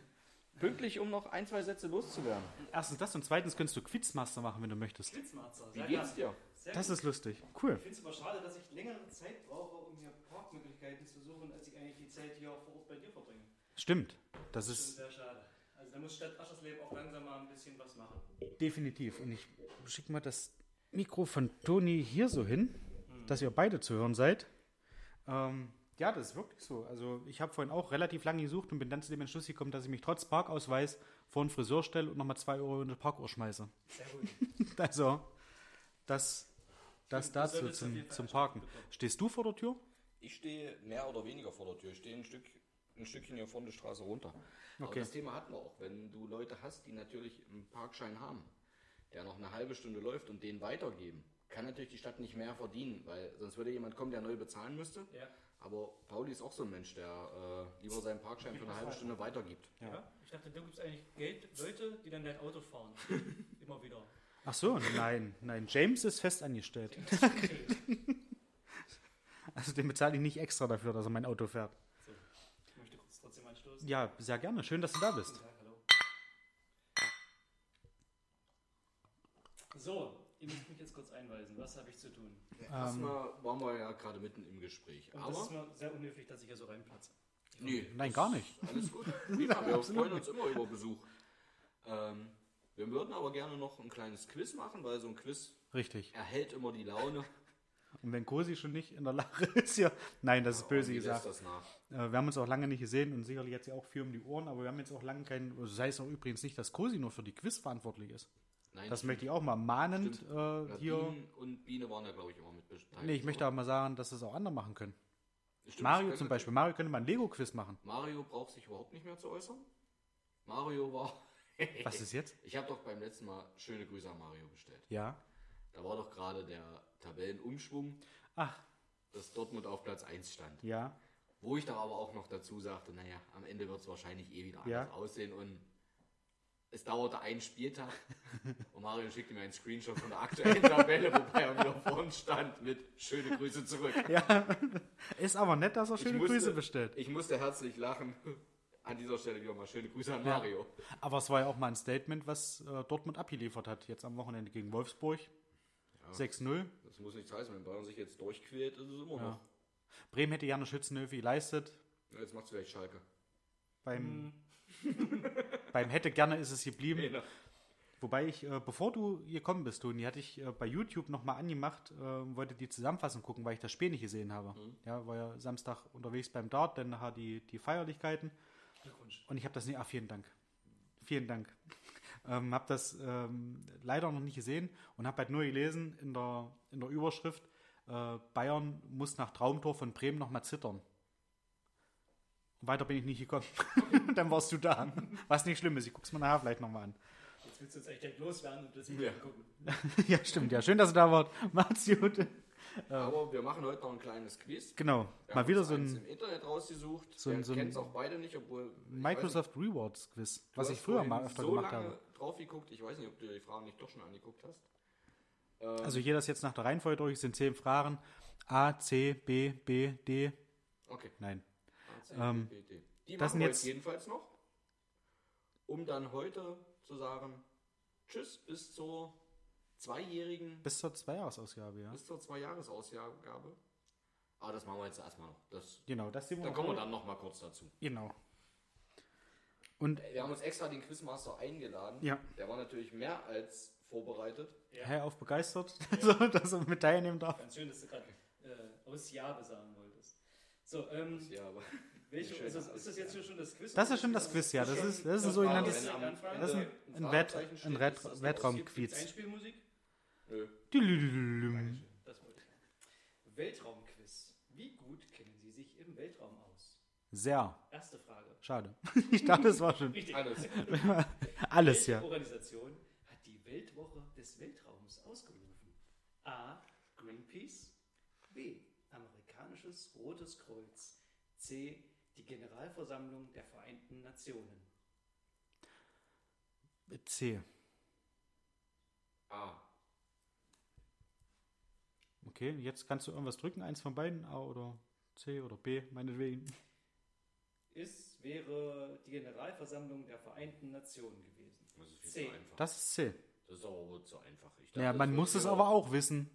pünktlich, um noch ein, zwei Sätze loszuwerden. Erstens das und zweitens könntest du Quizmaster machen, wenn du möchtest. Blitzmarzer. Wie geht's dir? Sehr Das gut. ist lustig. Cool. Ich finde es aber schade, dass ich längere Zeit brauche, um hier Parkmöglichkeiten zu suchen, als ich Zeit hier vor Ort bei dir verbringe. Stimmt. Das Das ist sehr schade. Also da muss Stadt Aschersleben auch langsam mal ein bisschen was machen. definitiv. Und ich schicke mal das Mikro von Toni hier so hin, dass ihr beide zu hören seid. Ähm, ja, das ist wirklich so. Also ich habe vorhin auch relativ lange gesucht und bin dann zu dem Entschluss gekommen, dass ich mich trotz Parkausweis vor einen Friseur stelle und nochmal zwei Euro in die Parkuhr schmeiße. Sehr gut. Also, das, das dazu zum, zum Parken. Stehst du vor der Tür? Ich stehe mehr oder weniger vor der Tür. Ich stehe ein, Stück, ein Stückchen hier vorne die Straße runter. Aber Okay. das Thema hatten wir auch. Wenn du Leute hast, die natürlich einen Parkschein haben, der noch eine halbe Stunde läuft und den weitergeben, kann natürlich die Stadt nicht mehr verdienen, weil sonst würde jemand kommen, der neu bezahlen müsste. Ja. Aber Pauli ist auch so ein Mensch, der äh, lieber seinen Parkschein für eine halbe Stunde weitergibt. Ja. Ich dachte, du gibst eigentlich Geld Leute, die dann dein Auto fahren. Immer wieder. Ach so, nein, nein. James ist fest angestellt. Okay. Also den bezahle ich nicht extra dafür, dass er mein Auto fährt. So, ich möchte kurz trotzdem anstoßen. Ja, sehr gerne. Schön, dass du da bist. Guten Tag, hallo. So, ihr müsst mich jetzt kurz einweisen. Was habe ich zu tun? Erstmal waren wir ja gerade mitten im Gespräch. Und das ist Aber mir sehr unhöflich, dass ich hier so reinplatze. nee, Nein, gar nicht. alles gut. Wir freuen uns immer über Besuch. Ähm, wir Wir würden aber gerne noch ein kleines Quiz machen, weil so ein Quiz Richtig. erhält immer die Laune. Und wenn Cosi schon nicht in der Lage ist, ja. Nein, das ist böse gesagt. das. Äh, wir haben uns auch lange nicht gesehen und sicherlich jetzt ja auch viel um die Ohren, aber wir haben jetzt auch lange keinen. Das heißt auch übrigens nicht, dass Cosi nur für die Quiz verantwortlich ist. Nein, Das möchte ich auch mal mahnend Stimmt. äh, hier. Nadine und Biene waren da, glaube ich, immer mit beteiligt. Nee, ich möchte aber mal sagen, dass es auch andere machen können. Stimmt, Mario das zum Beispiel. Mario könnte mal ein Lego-Quiz machen. Mario braucht sich überhaupt nicht mehr zu äußern. Mario war. Was ist jetzt? Ich habe doch beim letzten Mal schöne Grüße an Mario bestellt. Ja. Da war doch gerade der Tabellenumschwung, Ach, dass Dortmund auf Platz 1 stand. ja. Wo ich doch aber auch noch dazu sagte, naja, am Ende wird es wahrscheinlich eh wieder Ja. anders aussehen und es dauerte einen Spieltag und Mario schickte mir einen Screenshot von der aktuellen Tabelle, wobei er wieder vorn stand mit schöne Grüße zurück. Ja. Ist aber nett, dass er schöne musste- Grüße bestellt. Ich musste herzlich lachen. An dieser Stelle wieder mal schöne Grüße an Ja. Mario. Aber es war ja auch mal ein Statement, was äh, Dortmund abgeliefert hat. Jetzt am Wochenende gegen Wolfsburg. 6-0. Das muss nichts heißen, wenn Bayern sich jetzt durchquält, ist es immer Ja. noch. Bremen hätte gerne Schützenhöfe geleistet. Ja, Jetzt macht es vielleicht Schalke. Beim, beim hätte gerne ist es geblieben. Genau. Wobei ich, äh, bevor du gekommen bist, Toni, hatte ich äh, bei YouTube nochmal angemacht, äh, wollte die Zusammenfassung gucken, weil ich das Spiel nicht gesehen habe. Ja, war ja Samstag unterwegs beim Dart, dann nachher die, die Feierlichkeiten. Glückwunsch. Und ich habe das nicht, ah, vielen Dank. Vielen Dank. Ähm, habe das ähm, leider noch nicht gesehen und habe halt nur gelesen in der, in der Überschrift, äh, Bayern muss nach Traumtor von Bremen nochmal zittern. Und weiter bin ich nicht gekommen. Dann warst du da. Was nicht schlimm ist, ich guck's mir nachher vielleicht nochmal an. Jetzt willst du uns echt loswerden und das Video Ja. angucken. ja, stimmt, ja. Schön, dass du da wart. Macht's gut. Aber wir machen heute noch ein kleines Quiz. Genau. Wir Mal haben wieder uns so ein im Internet rausgesucht. so ein- so ein- kennen es auch beide nicht, obwohl Microsoft Rewards Quiz, was ich früher mal öfter so gemacht lange habe. Drauf geguckt. Ich weiß nicht, ob du die Fragen nicht doch schon angeguckt hast. Also jeder ist jetzt nach der Reihenfolge durch, es sind zehn Fragen. A, C, B, B, D. Okay. Nein. A, C, Ähm, B, D. Die das machen wir jetzt- jedenfalls noch, um dann heute zu sagen, tschüss bis zur zweijährigen, Bis zur Zweijahresausgabe, ja. bis zur Zweijahresausgabe. Aber das machen wir jetzt erstmal noch. Das, Genau, das sehen wir da kommen wir dann noch mal kurz dazu. Genau. Und, Wir haben uns extra den Quizmaster eingeladen. ja, Der war natürlich mehr als vorbereitet. Ja. Herr auf begeistert, so, dass er mit teilnehmen darf. Ganz schön, dass du gerade äh, aus Jabe sagen wolltest. So, ähm, Ja, aber welche, ist, das, ist das jetzt hier schon das Quiz? Das ist schon das Quiz, ja. Das ist, das ist ein sogenanntes das ist ein- ein Wett- ein Wett- ist das Wettraum- raus. Gibt's Quiz. Einspielmusik? Nö. Das wollte ich. Weltraumquiz. Wie gut kennen Sie sich im Weltraum aus? Sehr. Erste Frage. Schade. Ich dachte, es war schon Richtig. Alles. alles, ja. Organisation hat die Weltwoche des Weltraums ausgerufen? A. Greenpeace. B. Amerikanisches Rotes Kreuz. C. Die Generalversammlung der Vereinten Nationen. C. A. Okay, jetzt kannst du irgendwas drücken, eins von beiden, A oder C oder B, meinetwegen. Es wäre die Generalversammlung der Vereinten Nationen gewesen. Das ist viel C. zu einfach. Das ist C. Das ist aber wohl zu einfach. Ich dachte, Ja, man muss es aber auch wissen.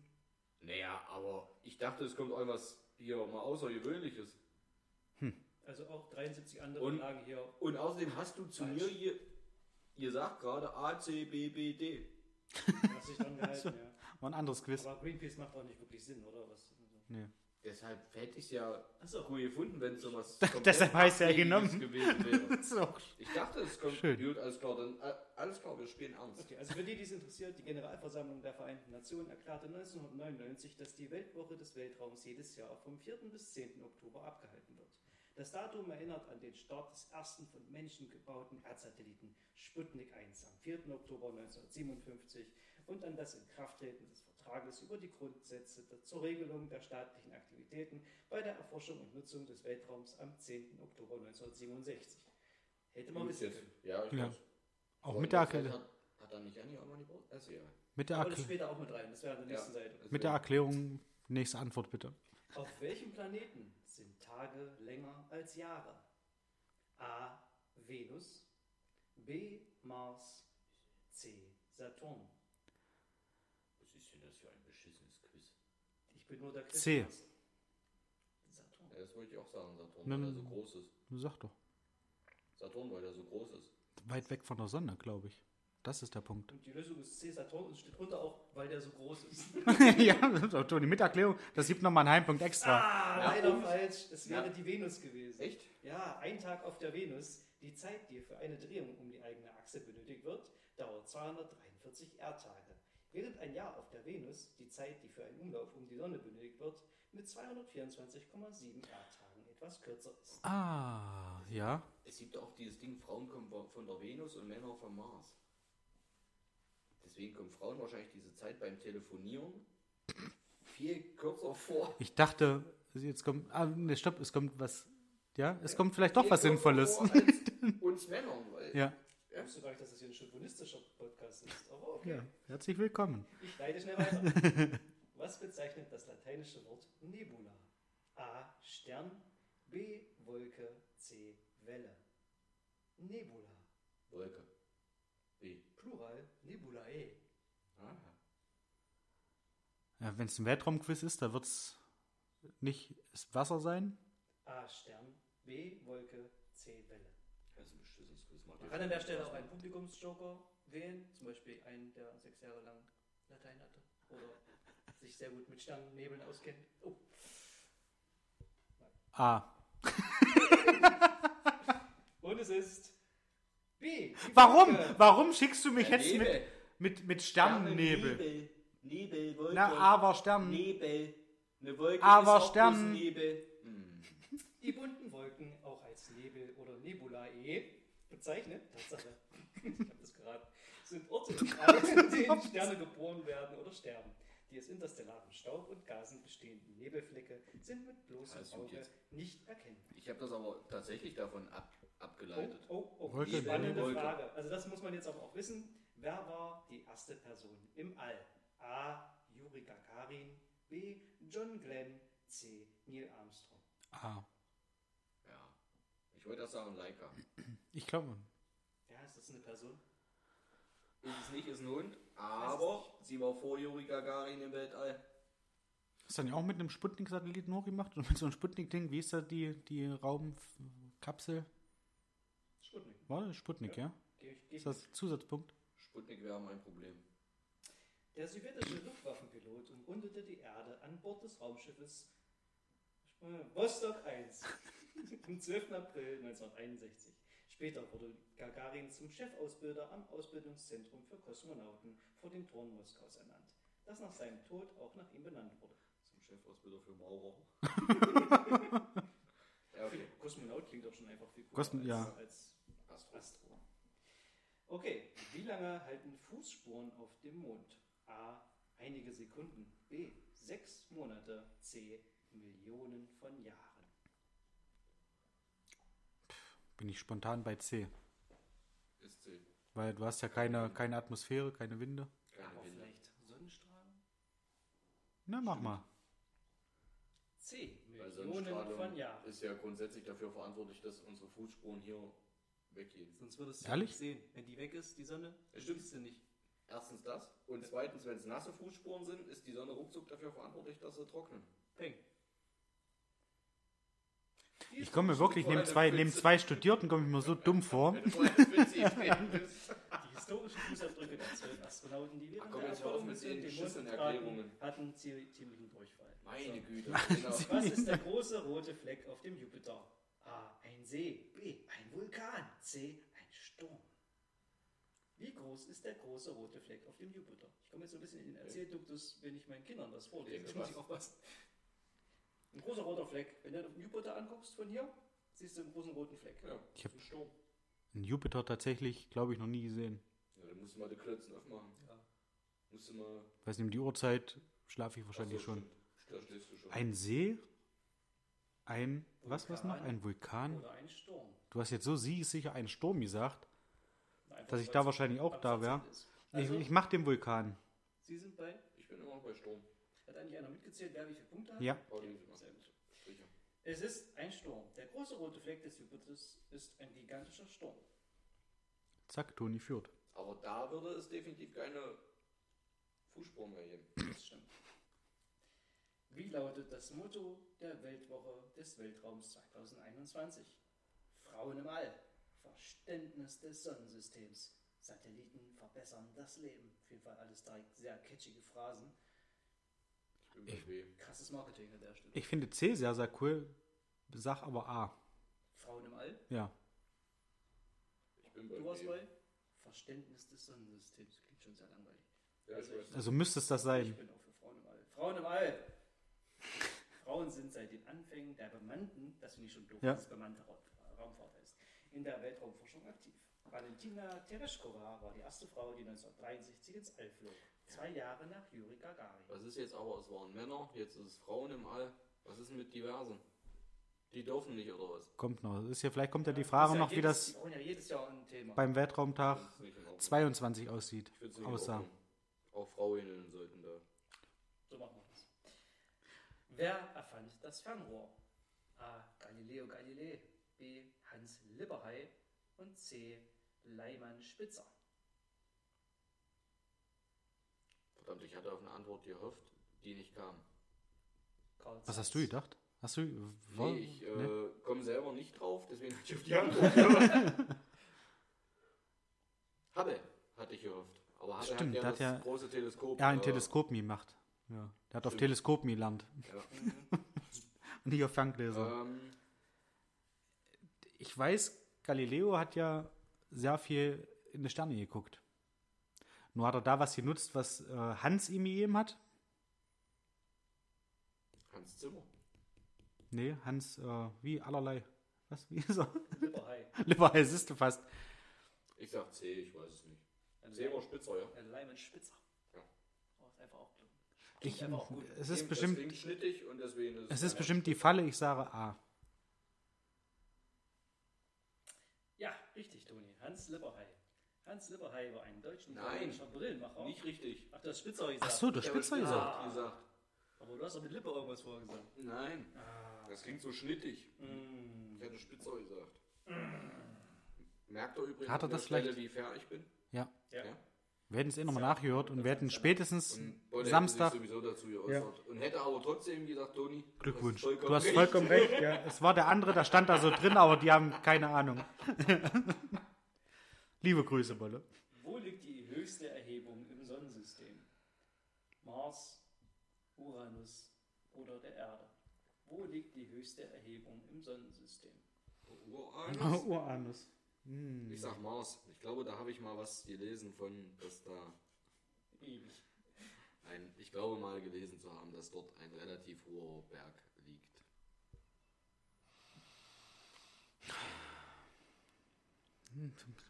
Naja, aber ich dachte, es kommt irgendwas hier mal Außergewöhnliches. Also auch 73 andere Und- lagen hier. Und außerdem hast du zu Falsch. mir hier, ihr sagt gerade A, C, B, B, D. Hast dich dran gehalten, ja. War ein anderes Quiz. Aber Greenpeace macht auch nicht wirklich Sinn, oder? Was? Nee. Deshalb hätte ich es ja Achso, cool gefunden, wenn sowas Deshalb heißt er ja genommen. gewesen wäre. Auch Ich dachte, es kommt Schön. gut, alles klar, dann äh, alles klar, wir spielen ernst. Okay, also für die, die es interessiert, die Generalversammlung der Vereinten Nationen erklärte 1999, dass die Weltwoche des Weltraums jedes Jahr vom 4. bis 10. Oktober abgehalten wird. Das Datum erinnert an den Start des ersten von Menschen gebauten Erdsatelliten Sputnik 1 am 4. Oktober 1957 und an das Inkrafttreten des Vertrages über die Grundsätze der- zur Regelung der staatlichen Aktivitäten bei der Erforschung und Nutzung des Weltraums am 10. Oktober 1967. Hätte man wissen jetzt. können. Ja, ich Ja. auch mit der, das Erklä Hat, hat dann nicht Anni auch mal die Brust? Also, ja. mit, der Aber das Erklä später auch mit rein. Das wäre an der nächsten Ja. Seite. mit der Erklärung, nächste Antwort bitte. Auf welchem Planeten sind Tage länger als Jahre? A. Venus. B. Mars. C. Saturn. Was ist denn das für ein beschissenes Quiz? Ich bin nur der C. Quizmaster. Saturn. Ja, das wollte ich auch sagen, Saturn, weil er so groß ist. Sag doch. Saturn, weil er so groß ist. Weit weg von der Sonne, glaube ich. Das ist der Punkt. Und die Lösung ist C Saturn und steht drunter auch, weil der so groß ist. ja, das ist auch Toni, mit Erklärung. Das gibt nochmal einen Heimpunkt extra. Ah, Ja, leider falsch. Es wäre Ja. die Venus gewesen. Echt? Ja, ein Tag auf der Venus. Die Zeit, die für eine Drehung um die eigene Achse benötigt wird, dauert 243 Erdtage. Während ein Jahr auf der Venus die Zeit, die für einen Umlauf um die Sonne benötigt wird, mit 224,7 Erdtagen etwas kürzer ist. Ah, ja. Es gibt auch dieses Ding, Frauen kommen von der Venus und Männer vom Mars. Deswegen kommen Frauen wahrscheinlich diese Zeit beim Telefonieren viel kürzer vor. Ich dachte, jetzt kommt. Ah, ne, stopp, es kommt was. Ja, es kommt vielleicht doch was Sinnvolles. vor als uns Männern. Weil Ja. Ich wusste gar nicht, dass das hier ein chauvinistischer Podcast ist, aber okay. ja. Herzlich willkommen. Ich leite schnell weiter. Was bezeichnet das lateinische Wort Nebula? A. Stern, B. Wolke, C. Welle. Nebula. Wolke. B. Plural Nebulae. Ah. Ja, Wenn es ein Weltraumquiz ist, da wird es nicht Wasser sein. A. Stern, B. Wolke, C. Welle. Das ist ein beschissenes Quiz. Macht Man kann an der Stelle auch einen Publikumsjoker wählen, zum Beispiel einen, der sechs Jahre lang Latein hatte oder sich sehr gut mit Sternennebeln auskennt. Oh, Ah. und es ist B. Warum? Wolke. Warum schickst du mich Ja, jetzt mit, Nebel. mit, mit Sternennebel? Nebel. Nebel, Wolke. Na, aber Stern. Nebel. Eine Wolke Aber ist auch Stern- Nebel. Die bunten Wolken, auch als Nebel oder Nebulae bezeichnet, Tatsache, ich habe das geraten, sind Orte, an denen Sterne geboren werden oder sterben. Die aus interstellarem Staub und Gasen bestehenden Nebelflecke sind mit bloßem gut Auge jetzt. nicht erkennbar. Ich habe das aber tatsächlich davon ab, Oh, abgeleitet. oh, oh, Wolke, spannende Wolke. Frage. Also das muss man jetzt aber auch wissen. Wer war die erste Person im All? A. Juri Gagarin, B. John Glenn, C. Neil Armstrong. Ah. Ja. Ich wollte das sagen, Leica. Ich glaube. Ja, ist das eine Person? Ist es nicht, ist ein Hund, aber sie war vor Juri Gagarin im Weltall. Hast du dann auch mit einem Sputnik-Satelliten hochgemacht? Und mit so einem Sputnik-Ding, wie ist da die, die Raumkapsel? Sputnik. War das Sputnik, ja? Geh ich, geh Ist das Zusatzpunkt? Sputnik wäre mein Problem. Der sowjetische Luftwaffenpilot umrundete die Erde an Bord des Raumschiffes Vostok 1 am 12. April 1961. Später wurde Gagarin zum Chefausbilder am Ausbildungszentrum für Kosmonauten vor den Toren Moskaus ernannt, das nach seinem Tod auch nach ihm benannt wurde. Zum Chefausbilder für Maurer. ja, okay. Kosmonaut klingt doch schon einfach viel cooler Kosmo- als, ja. als Astro. Astro. Okay, wie lange halten Fußspuren auf dem Mond? A. Einige Sekunden. B. Sechs Monate. C. Millionen von Jahren. Bin ich spontan bei C. Ist C. Weil du hast ja keine, keine Atmosphäre, keine Winde. Keine Aber Winde. vielleicht Sonnenstrahlen? Na, mach mal. C. Millionen Sonnenstrahlung von Jahren. ist ja grundsätzlich dafür verantwortlich, dass unsere Fußspuren hier weggehen. Sonst würdest du Ehrlich? nicht sehen. Wenn die weg ist, die Sonne, Ja, stimmt. nicht. Erstens das. Und zweitens, wenn es nasse Fußspuren sind, ist die Sonne ruckzuck dafür verantwortlich, dass sie trocknen. Peng. Ich komme mir wirklich neben zwei, neben zwei Studierten komme ich mir so dumm vor. Die historischen Fußabdrücke der zwölf Astronauten, die während Ach komm, der Apollo-Mission hatten zie- ziemlichen Durchfall. Meine. Güte. Genau. Was ist der große rote Fleck auf dem Jupiter? A. Ein See. B. Ein Vulkan. C. Ein Sturm. Wie groß ist der große rote Fleck auf dem Jupiter? Ich komme jetzt so ein bisschen in den Erzählduktus, wenn ich meinen Kindern das vorlese. Denke Jetzt muss was. ich aufpassen. Ein großer roter Fleck. Wenn du den Jupiter anguckst von hier, siehst du einen großen roten Fleck. Ja, Ich hab- ein Sturm. Einen Jupiter tatsächlich, glaube ich, noch nie gesehen. Ja, dann musst du mal die Klötzen aufmachen. Ja. Musst du mal. Weiß nicht, um die Uhrzeit schlafe ich wahrscheinlich so, schon. Da stehst du schon. Ein See? Ein, was, was noch? Vulkan. Ein Vulkan? Oder ein Sturm. Du hast jetzt so sicher einen Sturm gesagt. Einfach, Dass ich da wahrscheinlich auch da wär. absetzend ist. Ich, Also, ich mach den Vulkan. Sie sind bei. Ich bin immer noch bei Sturm. Hat eigentlich einer mitgezählt, wer wie viele Punkte hat? Ja. Sicher. Es ist ein Sturm. Der große rote Fleck des Jupiters ist ein gigantischer Sturm. Zack, Toni führt. Aber da würde es definitiv keine Fußspuren mehr geben. Das stimmt. Wie lautet das Motto der Weltwoche des Weltraums 2021? Frauen im All. Verständnis des Sonnensystems. Satelliten verbessern das Leben. Auf jeden Fall alles drei sehr catchige Phrasen. Ich. Krasses Marketing an der Stelle. Ich finde C sehr, sehr cool. Sag aber A. Frauen im All. Ja. Ich bin bei Du warst bei Verständnis des Sonnensystems. Klingt schon sehr langweilig. Ja, ich weiß. Also müsste es das Ich sein. bin auch für Frauen im All. Frauen im All! Frauen sind seit den Anfängen der bemannten, das finde ich schon doof, Ja. dass es bemannte Ra Raumfahrt heißt, in der Weltraumforschung aktiv. Valentina Tereshkova war die erste Frau, die 1963 ins All flog. Zwei Jahre nach Juri Gagarin. Was ist jetzt aber, es waren Männer, jetzt ist es Frauen im All. Was ist mit diversen? Die dürfen nicht, oder was? Kommt noch. Das ist ja, vielleicht kommt ja die Das Frage ja noch, wie jedes, das Die brauchen ja jedes Jahr ein Thema. beim Weltraumtag Das ist nicht in Ordnung. 22 aussieht. Aussah. Auch Frauen sollten da. So machen wir das. Wer erfand das Fernrohr? A. Galileo Galilei, B. Hans Lipperhey und C. Leimann Spitzer. Verdammt, ich hatte auf eine Antwort gehofft, die nicht kam. Was hast du gedacht? Hast du. war- Nee, ich äh, ne? komme selber nicht drauf, deswegen hatte ich auf die Antwort gehofft. Hubble hatte ich gehofft. Aber Hubble Stimmt, hat ja der das hat ja- große Teleskop. Ja, ein äh, Teleskop gemacht. Ja. Der hat auf Stimmt. Teleskop gelernt. Ja. Und nicht auf Ferngläser. Ähm, Ich weiß, Galileo hat ja sehr viel in die Sterne geguckt. Nur hat er da was genutzt, was äh, Hans ihm gegeben hat. Hans Zimmer. Nee, Hans, äh, wie allerlei. Was, wie ist er? Lipperhey. Lieber siehst du fast. Ich sag C, ich weiß es nicht. Ein C war Spitzer, ja. Ein Leimann Spitzer. Ja. Oh, ist einfach auch klug. Ich, einfach auch gut. es ist Das bestimmt, schnittig und deswegen ist es ist bestimmt die Falle, ich sage A. Ja, richtig, Toni. Hans Lipperhey. Hans Lipperhey war ein deutscher Nein. Brillenmacher. Nicht richtig. Ach, du hast Spitzer gesagt. Ach so, du hast Spitzer gesagt. Ah. gesagt. Aber du hast doch mit Lippe irgendwas vorher gesagt. Nein, Ah. das klingt so schnittig. Mm. Ich hätte Spitzer gesagt. Merkt ihr übrigens Hat er an der das Stelle, vielleicht- wie fair ich bin? Ja. Ja. Ja. Wir hätten es eh nochmal nachgehört und wir hätten spätestens Und Samstag. sowieso dazu geäußert. Und hätte aber trotzdem gesagt, Toni, Glückwunsch. Du hast Du hast recht. vollkommen recht. Ja. Es war der andere, da stand da so drin, aber die haben keine Ahnung. Liebe Grüße, Bolle. Wo liegt die höchste Erhebung im Sonnensystem? Mars, Uranus oder der Erde? Wo liegt die höchste Erhebung im Sonnensystem? Uranus. Uranus. Ich sag Mars. Ich glaube, da habe ich mal was gelesen von, dass da Ewig. ein, ich glaube mal gelesen zu haben, dass dort ein relativ hoher Berg liegt.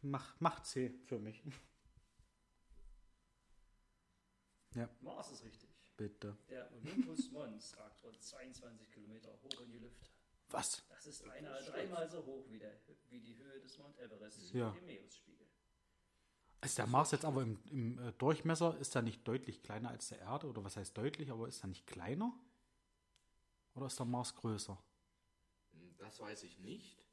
Mach, mach C für mich. Mars ist richtig. Bitte. Der Olympus Mons ragt rund 22 Kilometer hoch in die Lüfte. Was? Das ist beinahe dreimal so hoch wie, der, wie die Höhe des Mount Everest Ja. dem Meeresspiegel. Ist der Mars jetzt aber im, im äh, Durchmesser, ist er nicht deutlich kleiner als der Erde? Oder was heißt deutlich, aber ist er nicht kleiner? Oder ist der Mars größer? Hm, Das weiß ich nicht.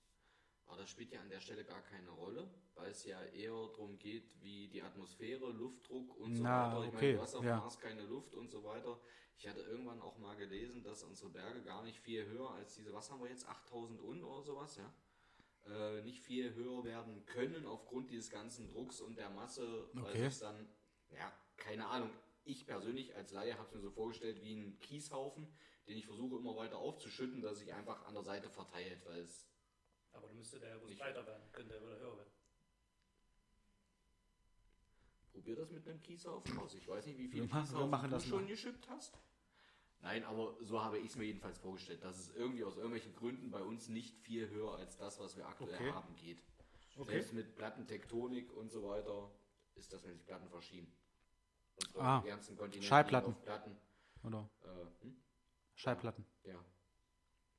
Aber das spielt ja an der Stelle gar keine Rolle, weil es ja eher darum geht, wie die Atmosphäre, Luftdruck und so Na, weiter. Ich okay, meine, du hast auf ja. Mars keine Luft und so weiter. Ich hatte irgendwann auch mal gelesen, dass unsere Berge gar nicht viel höher als diese, was haben wir jetzt, 8000 und oder sowas, ja? Äh, nicht viel höher werden können aufgrund dieses ganzen Drucks und der Masse, weil Okay. es dann, ja, keine Ahnung. Ich persönlich als Laie habe es mir so vorgestellt wie ein Kieshaufen, den ich versuche immer weiter aufzuschütten, dass sich einfach an der Seite verteilt, weil es Aber du müsste der ja bloß Nicht. breiter werden, könnte er wieder höher werden. Probier das mit einem Kieshaufen aus. Ich weiß nicht, wie wir Kieshaufen du das schon mal. geschippt hast. Nein, aber so habe ich es mir jedenfalls vorgestellt, dass es irgendwie aus irgendwelchen Gründen bei uns nicht viel höher als das, was wir aktuell Okay. haben, geht. Okay. Selbst mit Plattentektonik und so weiter ist das, wenn sich Platten verschieben. Unsere Ah, ganzen Kontinente Schallplatten. auf Platten. Oder Äh, hm? Schallplatten. Ja.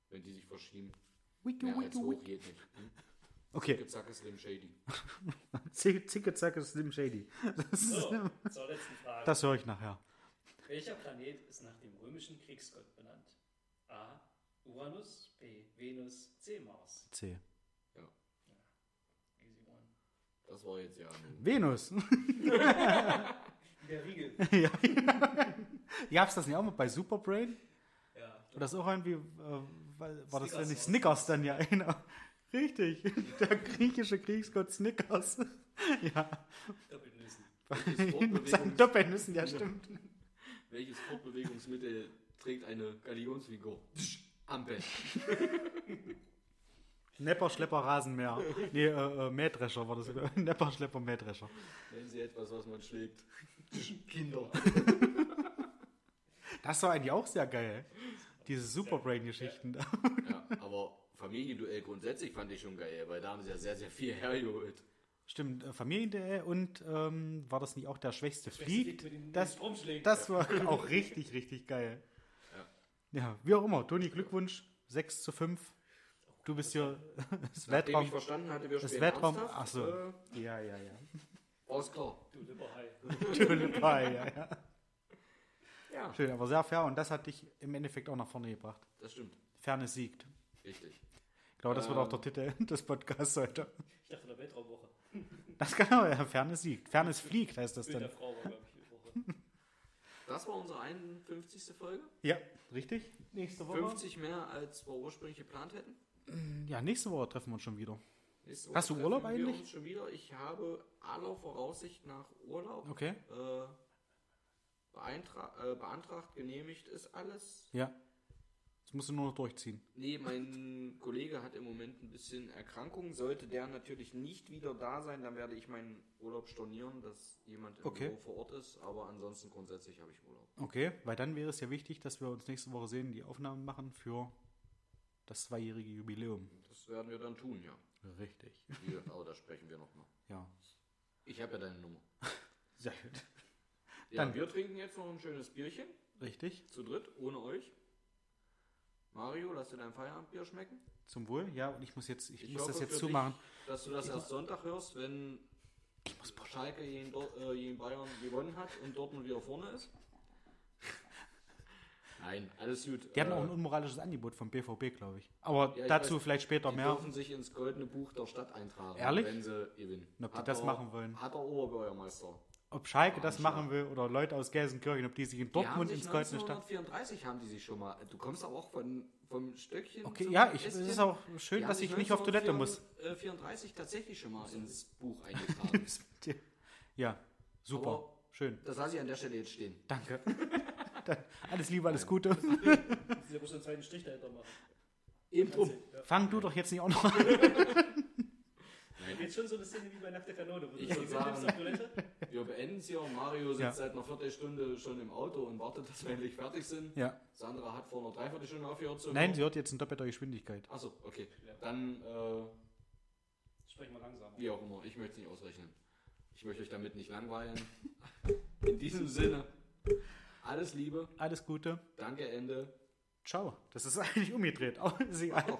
Wenn die sich verschieben, Wiki, mehr als wiki, hoch wiki. geht nicht. Hm? Okay. Gezacke Slim Shady. Zick- Zicke, zacke, Slim Shady. Das, ist- So, zur letzten Frage. das höre ich nachher. Welcher Planet ist nach dem römischen Kriegsgott benannt? A. Uranus, B. Venus, C. Mars. C. Easy one. Das war jetzt ja. Venus. Der Riegel. ja. Gab es das nicht auch mal bei Superbrain? Ja. War das auch irgendwie, äh, war, war das Snickers nicht. Snickers dann ja? Genau. Richtig. Der griechische Kriegsgott Snickers. ja. Doppelnüssen. Doppelnüssen, ja stimmt. welches Fortbewegungsmittel trägt eine Galionsfigur? Am Bett. Nepper, Schlepper, Rasenmäher. Nee, äh, äh, Mähdrescher war das. Nepper, Schlepper, Mähdrescher. Nennen Sie etwas, was man schlägt. Kinder. Das war eigentlich auch sehr geil. Diese Superbrain-Geschichten. Ja, aber Familienduell grundsätzlich fand ich schon geil, weil da haben sie ja sehr, sehr viel hergeholt. Stimmt, äh, Familienduell und ähm, war das nicht auch der Schwächste fliegt? den Das, das war auch richtig, richtig geil. Ja, wie auch immer. Toni, Glückwunsch. 6 zu 5. Du bist hier das Nachdem ich Weltraum. verstanden hatte, wir Das Weltraum. ernsthaft, Ach so. Äh, Ja, ja, ja. alles klar. Du Lipperhai. Tulipai, ja, ja. Ja, Schön, aber sehr fair und das hat dich im Endeffekt auch nach vorne gebracht. das stimmt. Fairness siegt. Richtig. Ich glaube, das wird Ähm. auch der Titel des Podcasts heute. Ich dachte der Weltraumwoche. Das kann auch, ja, Fairness siegt. Fairness fliegt heißt das Bild der dann. Frau war, glaube ich, die Woche. Das war unsere 51. Folge. Ja, richtig. Nächste Woche. 50 mehr, als wir ursprünglich geplant hätten. Ja, nächste Woche treffen wir uns schon wieder. Nächste Hast du Urlaub wir eigentlich? Uns schon wieder. Ich habe aller Voraussicht nach Urlaub Okay. äh, äh, beantragt, genehmigt ist alles. Ja. Das musst du nur noch durchziehen. Nee, mein Kollege hat im Moment ein bisschen Erkrankung. Sollte der natürlich nicht wieder da sein, dann werde ich meinen Urlaub stornieren, dass jemand im Okay. Büro vor Ort ist. Aber ansonsten grundsätzlich habe ich Urlaub. Okay, weil dann wäre es ja wichtig, dass wir uns nächste Woche sehen, die Aufnahmen machen für das zweijährige Jubiläum. Das werden wir dann tun, ja. Richtig. Wir, aber da sprechen wir nochmal. Ja, Ich habe ja deine Nummer. sehr gut. Ja, Dann- wir trinken jetzt noch ein schönes Bierchen. Richtig. Zu dritt, ohne euch. Mario, lass dir dein Feierabendbier schmecken. Zum Wohl. Ja, und ich muss jetzt, ich, Ich muss das jetzt zumachen. Dich, dass du das erst Sonntag hörst, wenn Schalke gegen, Dor- äh, gegen Bayern gewonnen hat und Dortmund wieder vorne ist. Nein, alles gut. Die hatten Äh, auch ein unmoralisches Angebot vom BVB, glaube ich. Aber Ja, ich dazu weiß, vielleicht später die mehr. dürfen sich ins goldene Buch der Stadt eintragen, Ehrlich? wenn sie gewinnen. Ob die das machen wollen? Hat der Oberbürgermeister. Ob Schalke das machen will oder Leute aus Gelsenkirchen, ob die sich in Die haben Dortmund sich ins goldene Stadt. 1934 haben die sich schon mal. Du kommst aber auch von, vom Stöckchen. Okay, zum ja, ich, es ist auch schön, dass ich nicht auf Toilette muss. 1934 tatsächlich schon mal ins Buch eingetragen. Ja, super. Aber- Schön. das lasse ich an der Stelle jetzt stehen. Danke. Dann alles Liebe, alles Gute. Sie bloß einen zweiten Strich dahinter machen. Eben drum. Fang du doch jetzt nicht auch noch an. Jetzt schon so eine Szene wie bei Nacht der Kanone, Ich so würd nimmst sagen-. Wir beenden es hier. Mario sitzt Ja. seit einer Viertelstunde schon im Auto und wartet, dass wir endlich fertig sind. Ja. Sandra hat vor einer Dreiviertelstunde aufgehört zu Nein, hören. sie hört jetzt in doppelter Geschwindigkeit. Achso, okay. Dann, äh, Sprechen wir langsam. wie auch immer, ich möchte es nicht ausrechnen. Ich möchte euch damit nicht langweilen. In diesem Sinne, alles Liebe, Alles Gute. danke, Ende. Ciao. Das ist eigentlich umgedreht. Aber ist egal. Oh.